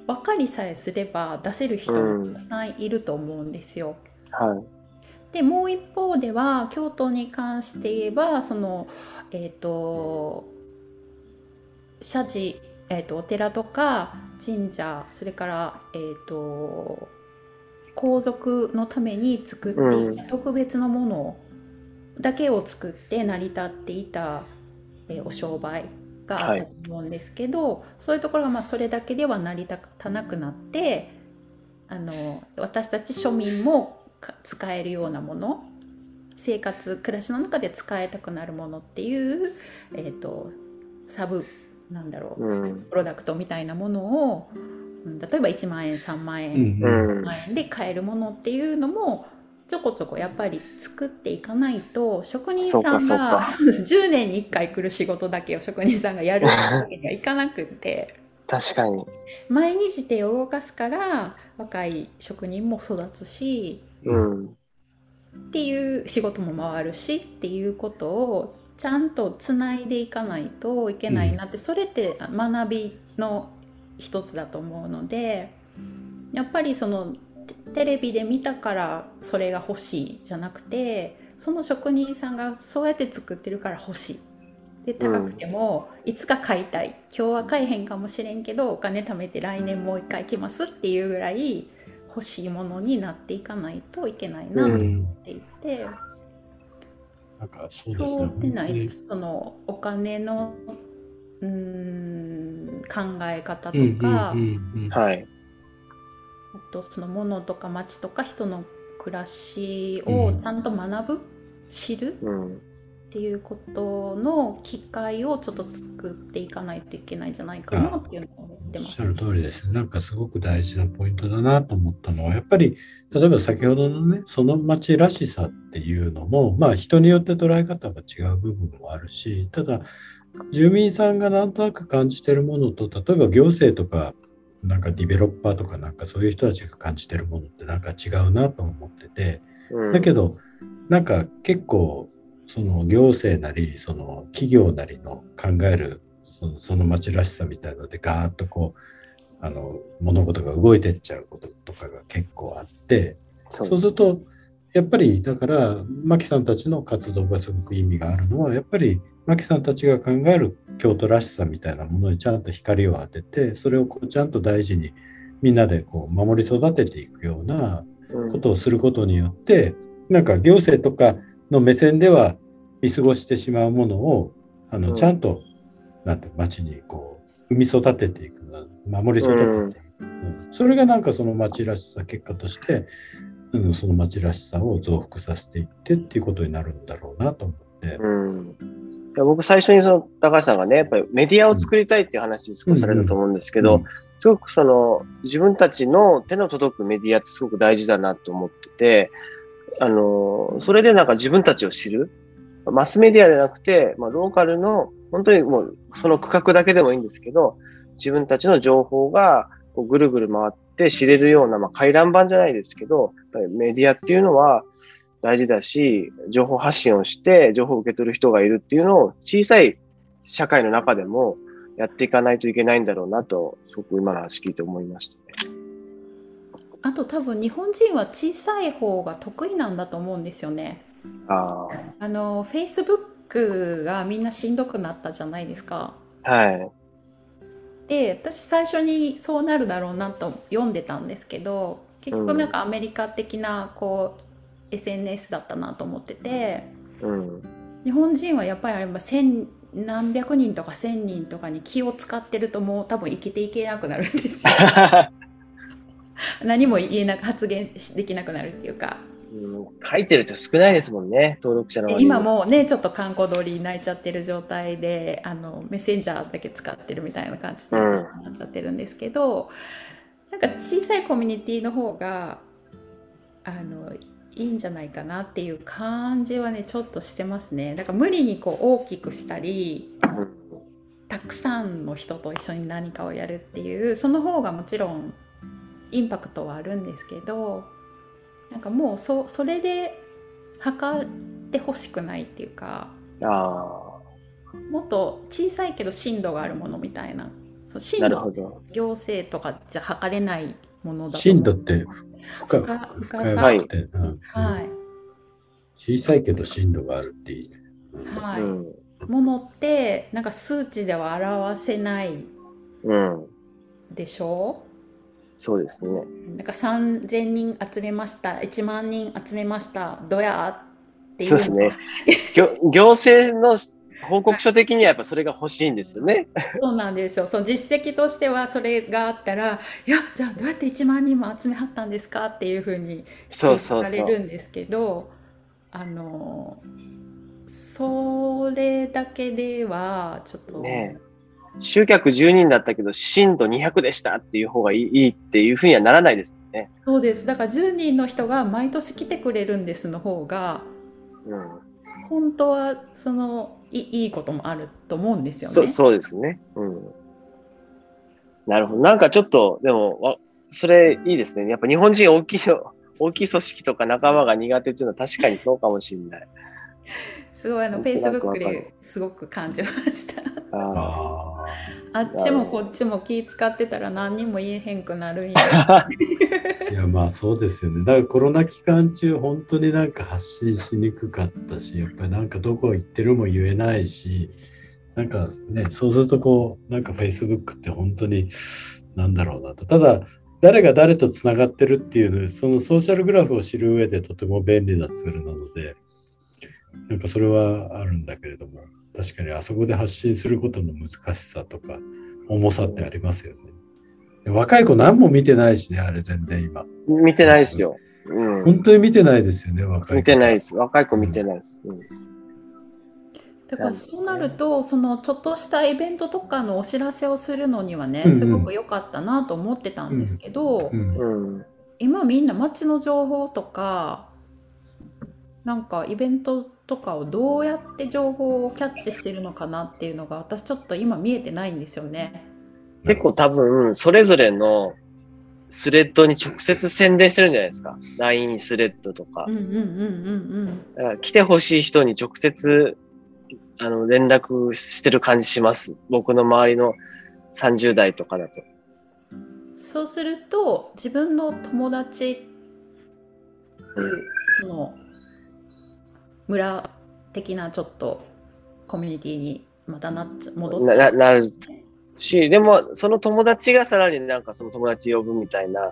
分かりさえすれば出せる人もたくさんいると思うんですよ。
はい。
でもう一方では京都に関して言えばそのえっ、と社寺、えー、とお寺とか神社それからえっ、と皇族のために作っていた特別のものだけを作って成り立っていた、えーお商売があったと思うんですけど、そういうところがまあそれだけでは成り立たなくなってあの私たち庶民もか使えるようなもの生活暮らしの中で使いたくなるものっていう、えー、とサブなんだろう
うん。
プロダクトみたいなものを、うん例えば1万円3万
う
円、
ん
うん。
万円で買えるものっていうのもちょこちょこやっぱり作っていかないと職人さんが
そうかそうか
そうです10年に1回来る仕事だけを職人さんがやるわけにはいかなくって
確かに。
毎日手を動かすから若い職人も育つし
うん。
っていう仕事も回るしっていうことをちゃんとつないでいかないといけないなって、それって学びの一つだと思うのでやっぱりそのテテレビで見たからそれが欲しいじゃなくてその職人さんがそうやって作ってるから欲しい。で高くてもいつか買いたい。今日は買えへんかもしれんけどお金貯めて来年もう一回来ますっていうぐらい欲しいものになっていかないといけないなと思っていて、
なんかそうです。
そうでないそのお金のうーん考え方と
うん
か、
うんうんうん。
はい。
あとその物とか街とか人の暮らしをちゃんと学ぶ、知る？
うん。
っていうことの機会をちょっと作っていかないといけないんじゃないかなっていうのを思ってます
おっしゃ。る通りですね。なんかすごく大事なポイントだなと思ったのは、やっぱり例えば先ほどのね、その町らしさっていうのも、まあ人によって捉え方が違う部分もあるし、ただ住民さんがなんとなく感じてるものと、例えば行政とか、なんかディベロッパーとかなんかそういう人たちが感じてるものってなんか違うなと思ってて、
うん。
だけど、なんか結構、その行政なり、その企業なりの考えるそのその町らしさみたいので、ガーッとこう、あの物事が動いてっちゃうこととかが結構あって、
そ
そうすると、やっぱりだから、牧さんたちの活動がすごく意味があるのは、やっぱり牧さんたちが考える京都らしさみたいなものにちゃんと光を当てて、それをこうちゃんと大事にみんなでこう守り育てていくような
うん
ことをすることによって、なんか行政とかの目線では見過ごしてしまうものをあの、
うん
ちゃんとなんて町にこう生み育てていく守り育てていく、うんそれがなんかその町らしさ結果として、うん、その町らしさを増幅させていってっていうことになるんだろうなと思って。
うん。いや僕最初にその高橋さんがね、やっぱりメディアを作りたいっていう話少しされたと思うんですけど、
うん
すごくその自分たちの手の届くメディアってすごく大事だなと思ってて、あの、それでなんか自分たちを知る。マスメディアでなくて、まあ、ローカルの、本当にもうその区画だけでもいいんですけど、自分たちの情報がこうぐるぐる回って知れるような、まあ、回覧板じゃないですけど、メディアっていうのは大事だし、情報発信をして、情報を受け取る人がいるっていうのを小さい社会の中でもやっていかないといけないんだろうなと、すごく今の話聞いて思いましたね。
あと多分日本人は小さい方が得意なんだと思うんですよね。
あ
あの Facebook がみんなしんどくなったじゃないですか。
あ、はい。
で私最初にそうなるだろうなと読んでたんですけど結局なんかアメリカ的なこう SNS だったなと思ってて
うん。
日本人はやっぱりあれば千何百人とか千人とかに気を使ってるともう多分生きていけなくなるんですよ。何も言えなく発言できなくなるっていうか。
書いてる人少ないですもんね、登録者の
今もねちょっと観光通り泣いちゃってる状態であのメッセンジャーだけ使ってるみたいな感じになっちゃってるんですけど、なんか小さいコミュニティの方があのいいんじゃないかなっていう感じはねちょっとしてますね。だから無理にこう大きくしたりたくさんの人と一緒に何かをやるっていうその方がもちろんインパクトはあるんですけどなんかもうそそれで測ってほしくないっていうか
あ
もっと小さいけど深度があるものみたいなそう
あ、
深
なるほ
度
ど。
行政とかじゃ測れないものだと
深度って深
深
く
深
くて、うん
はい、
小さいけど深度があるっていいね。
はい
うん。
ものってなんか数値では表せない
うん。
でしょ？
そうですね。
なんか3000人集めました1万人集めましたどや？っていう
そうですね。行行政の報告書的にはやっぱそれが欲しいんですよね。
そうなんですよその実績としてはそれがあったらいやじゃあどうやって1万人も集めはったんですか？っていうふうに聞かれ。るんですけどあのそれだけではちょっと、
ね集客10人だったけど、震度200でしたっていう方がいいいいっていうふうにはならないですよね。
そうですだから10人の人が毎年来てくれるんですの方が
うん。
本当はそのいいいこともあると思うんですよね。
そそうですね。うん。なるほど。なんかちょっと、でも、わそれいいですね。やっぱ日本人大きいの、大きい組織とか仲間が苦手っていうのは確かにそうかもしれない。
すごいあの
なんとなく
Facebook
わかる
ですごく感じました。
あ
あ
あっちもこっちも気使ってたら何にも言えへんくなるんや。
いやまあそうですよね。だからコロナ期間中本当になんか発信しにくかったし、やっぱりなんかどこ行ってるも言えないし、なんかね、そうするとこう、なんか Facebook って本当になんだろうなと。ただ、誰が誰とつながってるっていうの、そのソーシャルグラフを知る上でとても便利なツールなので、なんかそれはあるんだけれども、確かにあそこで発信することの難しさとか、重さってありますよね。で若い子何も見てないしね、あれ全然今。
見てないですよ。うん。
本当に見てないですよね、若い子。
見てないです。若い子見てないです。うん
だからそうなるとそのちょっとしたイベントとかのお知らせをするのにはねすごく良かったなと思ってたんですけど。今みんな街の情報とかなんかイベントとかをどうやって情報をキャッチしてるのかなっていうのが私ちょっと今見えてないんですよね。
結構多分、それぞれのスレッドに直接宣伝してるんじゃないですか。LINE スレッドとか
うん。うんうんうん
だから来てほしい人に直接あの連絡してる感じします。僕の周りの30代とかだと。
うん。そうすると自分の友達うその村的なちょっとコミュニティにまたなっちゃ戻っち
なななるし、でもその友達がさらになんかその友達呼ぶみたいな。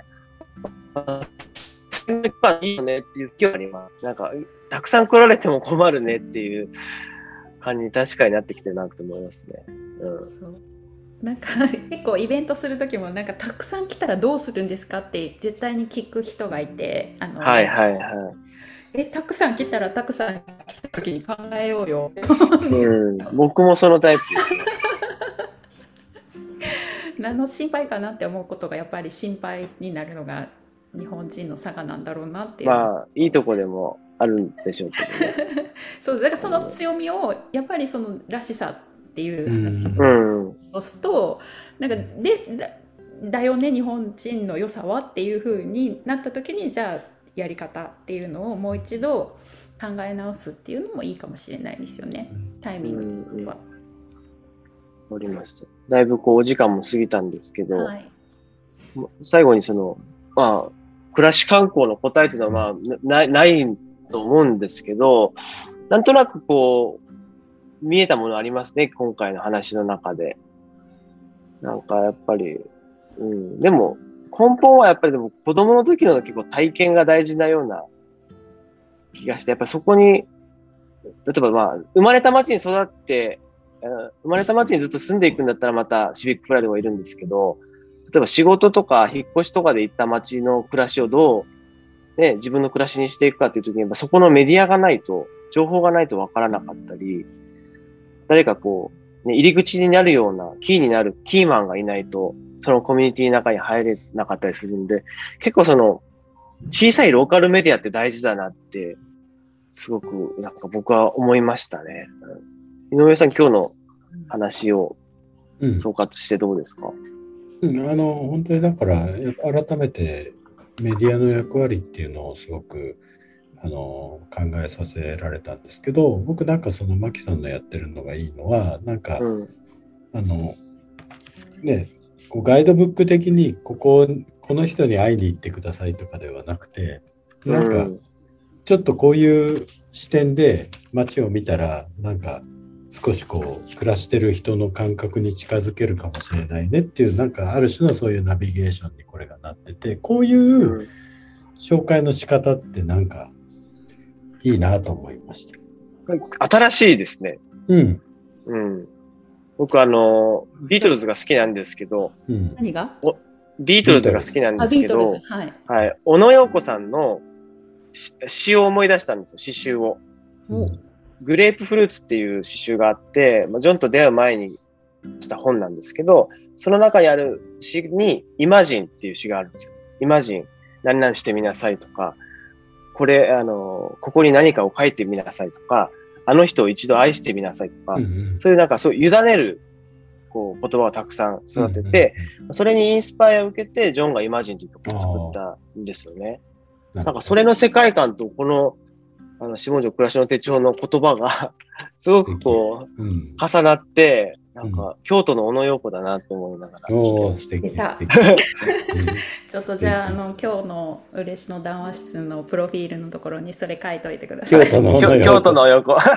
がいいよねっていう気はあります。なんか、たくさん来られても困るねっていう感じに確かになってきてるなと思いますね。うん。
そうなんか結構イベントする時もなんかたくさん来たらどうするんですかって絶対に聞く人がいてあの、
はいはいはい。
えたくさん来たらたくさん来た時に考えようよ
うん、僕もそのタイプですね。
何の心配かなって思うことがやっぱり心配になるのが日本人の差がなんだろうなっていう、
まあ、いいとこでもあるんでしょうけどね。
そうだからその強みをやっぱりそのらしさっていう話
うん
うん。
を押すとなんかでだだよね日本人の良さはっていう風になった時にじゃあやり方っていうのをもう一度考え直すっていうのもいいかもしれないですよねタイミングは。
おりました。だいぶこうお時間も過ぎたんですけど、
はい
最後にその、まあ、暮らし観光の答えというのはまあ、なないと思うんですけど、なんとなくこう、見えたものありますね、今回の話の中で。なんかやっぱり、うん、でも根本はやっぱりでも子供の時の結構体験が大事なような気がして、やっぱそこに、例えばまあ、生まれた町に育って、生まれた町にずっと住んでいくんだったらまたシビックプライドがいるんですけど、例えば仕事とか引っ越しとかで行った町の暮らしをどう、ね、自分の暮らしにしていくかっていうときに、やっぱそこのメディアがないと、情報がないとわからなかったり、誰かこう、ね、入り口になるような、キーになるキーマンがいないと、そのコミュニティの中に入れなかったりするんで、結構その、小さいローカルメディアって大事だなって、すごくなんか僕は思いましたね。うん。井上さん、今日の話を
うん。
総括してどうですか、
うん、あの本当にだから改めてメディアの役割っていうのをすごくあの考えさせられたんですけど僕なんかそのマキさんのやってるのがいいのはなんか、
うん、
あのねこうガイドブック的にこここの人に会いに行ってくださいとかではなくてなんか
うん
ちょっとこういう視点で街を見たらなんか少しこう暮らしてる人の感覚に近づけるかもしれないねっていうなんかある種のそういうナビゲーションにこれがなっててこういう
うん
紹介の仕方ってなんかいいなと思いました。
新しいですね。
うん。
うん。僕あの、ビートルズが好きなんですけど、
うん。
何が？
ビートルズが好きなんですけど、
はい。
はい。小野洋子さんのし詩を思い出したんですよ、詩集を。
お
グレープフルーツっていう詩集があって、まあ、ジョンと出会う前にした本なんですけど、その中にある詩に、イマジンっていう詩があるんですよ。イマジン、何々してみなさいとか、これ、あの、ここに何かを書いてみなさいとか、あの人を一度愛してみなさいとか、
うん
そういうなんかそう、委ねる、こう、言葉をたくさん育てて、、それにインスパイアを受けて、ジョンがイマジンという曲を作ったんですよね。
な
なんかそれの世界観と、この、あの、下條暮らしの手帳の言葉が、すごくこう、
う、うん、
重なって、なんか、京都の小野洋子だなと思いながら。
おお素敵素敵。
ちょっとじゃあ、あの、今日の嬉しの談話室のプロフィールのところにそれ書いといてください。
京都の
京京都の横。
す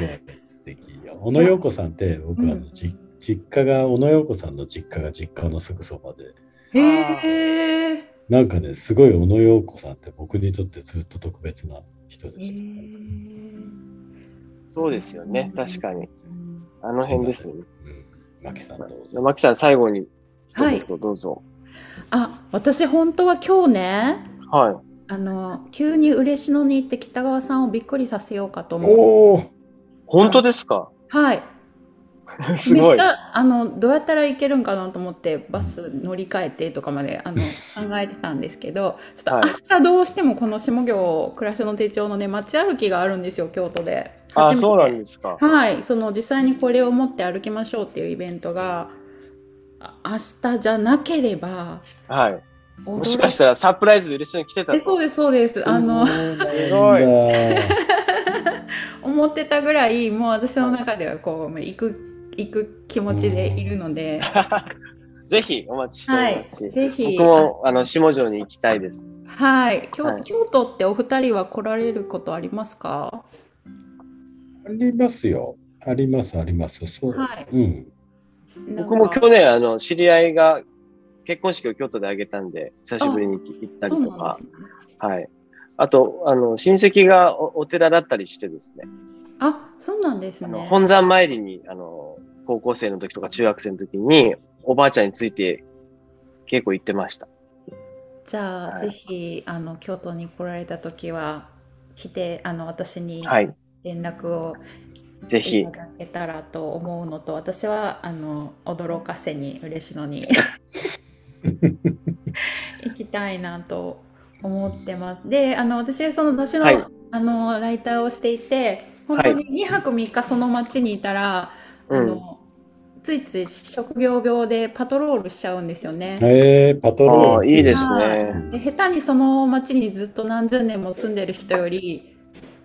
ごい素敵よ。小野洋子さんって僕、
うん
あのじ実家が小野洋子さんの実家が実家のすぐそばで
へえ。
なんかねすごい小野洋子さんって僕にとってずっと特別な人でした。
そうですよね。確かに。
うん
あの辺ですよね。
うん、マキさんどうぞ。
マキさん、最後に
はい
一言どうぞ。
あ、私本当は今日ね、
は
あの急に嬉野に行って北川さんをびっくりさせようかと思う。
おお
い。本当ですか？
はい。
すごい
あのどうやったらいけるんかなと思ってバス乗り換えてとかまであの 考えてたんですけどちょっと
はい
明日どうしてもこの下行暮らしの手帳のね街歩きがあるんですよ京都で。
あ、そうなんですか。
はいその実際にこれを持って歩きましょうっていうイベントがあ明日じゃなければ
はい。
驚
もしかしたらサプライズで嬉しそうに来てた
えそう
で
ですそうです。あの
すごい。
思ってたぐらいもう私の中ではこう行く行く気持ちでいるので、
ぜひお待ちしてお
はい
りますし、
ぜひ。
僕もあの下條に行きたいです。
はい。京,、
はい。
京都ってお二人は来られることありますか？
ありますよ。ありますあります。そう。
はい
うん。
僕も去年あの知り合いが結婚式を京都で挙げたんで、久しぶりに行ったりとか
ね。
はい。あと、あの、親戚がおお寺だったりしてですね、
あ、そうなんですね。
本山参りに、あの、高校生の時とか中学生の時に、おばあちゃんについて稽古行ってました。
じゃあ、
はい
ぜひあの京都に来られた時は来てあの私に
はい。
連絡をい
ぜひ
た。だけたらと思うのと、私はあの驚かせに嬉しいのに 行きたいなと思ってます。で、あの私その雑誌の,、
はい
あのライターをしていて、本当に2泊3日その町にいたら、
うん
あのついつい職業病でパトロールしちゃうんですよね。
えー、パトロール。
いいです
は
ね。
で下手にその町にずっと何十年も住んでる人より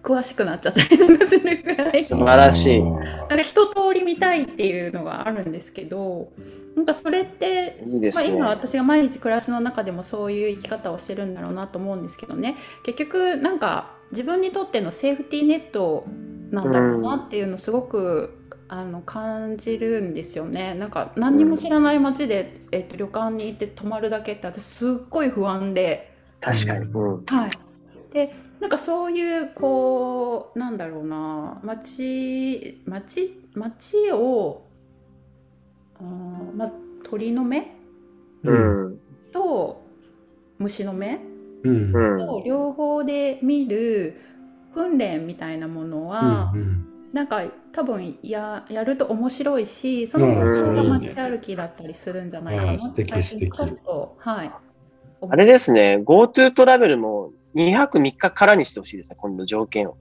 詳しくなっちゃったりとかするくらい
素晴らしい
なんか一通り見たいっていうのがあるんですけどなんかそれって、まあ、
いいですね。
今私が毎日暮らしの中でもそういう生き方をしてるんだろうなと思うんですけどね結局なんか自分にとってのセーフティーネットなんだろうなっていうのをすごく、あの感じるんですよねなんか何にも知らない街で、えっと、旅館に行って泊まるだけって私すっごい不安で。
確かに。うん。
はい、でなんかそういうこうなんだろうな町町町をあーまあ鳥の目？
う
うん。
ん。
と虫の目？
うん。
う
うん。
ん。
を両方で見る訓練みたいなものは、
うん
なんか多分ややると面白いしその
うん
方が
いいね
街歩きだったりするんじゃないかな
あー素敵
最近
素敵
ちょっとはい
あれですね、GoTo トラベルも2泊3日からにしてほしいですね、今度条件を。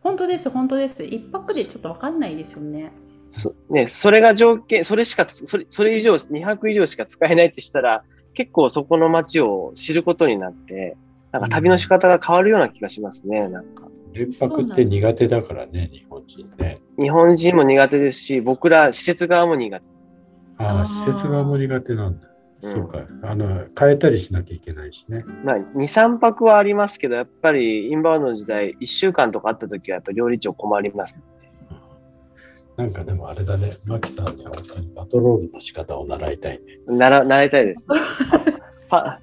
本当です本当です一泊でちょっとわかんないですよね
そね、それが条件、それしか、それそれ以上、2泊以上しか使えないってしたら、結構そこの街を知ることになって、なんか旅の仕方が変わるような気がしますね、なんか。
連泊って苦手だからね、日本人ね。
日本人も苦手ですし、僕ら施設側も苦手。
ああ、施設側も苦手なんだ。
うん
そうか。あの、変えたりしなきゃいけないしね。
まあ、2、3泊はありますけど、やっぱりインバウンドの時代、1週間とかあった時は、やっぱり料理長困ります。
なんかでもあれだね、マキさんには本当にパトロールの仕方を習いたいね。
なら、習いたいです、ね。パ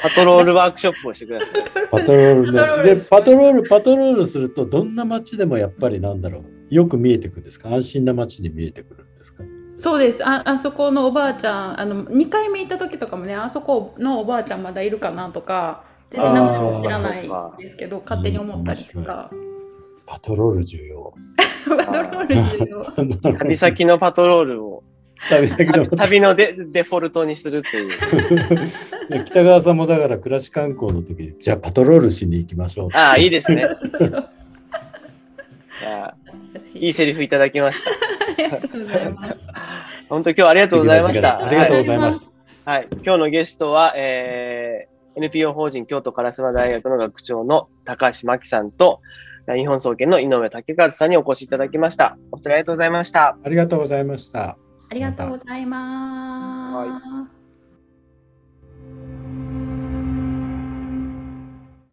パトロールワークショップをしてください。
パトロール
パトロール
ね。で、パトロール、パトロールすると、どんな街でもやっぱりなんだろう。よく見えてくるんですか？安心な街に見えてくる
そうですああそこのおばあちゃんあの2回目行った時とかもねあそこのおばあちゃんまだいるかなとか全然何も知らないんですけど勝手に思ったりとか
パトロール重要。
パトロール重要
旅先のパトロールを
旅先の
旅旅のデデフォルトにするっていう。
北川さんもだから暮らし観光の時に、じゃあパトロールしに行きましょう。
ああ、いいですね。
そ うそう
いいいセリフいただきました。
ありがとうございます
本当今日はありがとうございました。
ありがとうございました。
はい。今日のゲストは、えー、NPO 法人京都烏丸大学の学長の高橋真紀さんと、日本総研の井上武和さんにお越しいただきました。お二人ありがとうございました。
ありがとうございました。
ありがとうございます。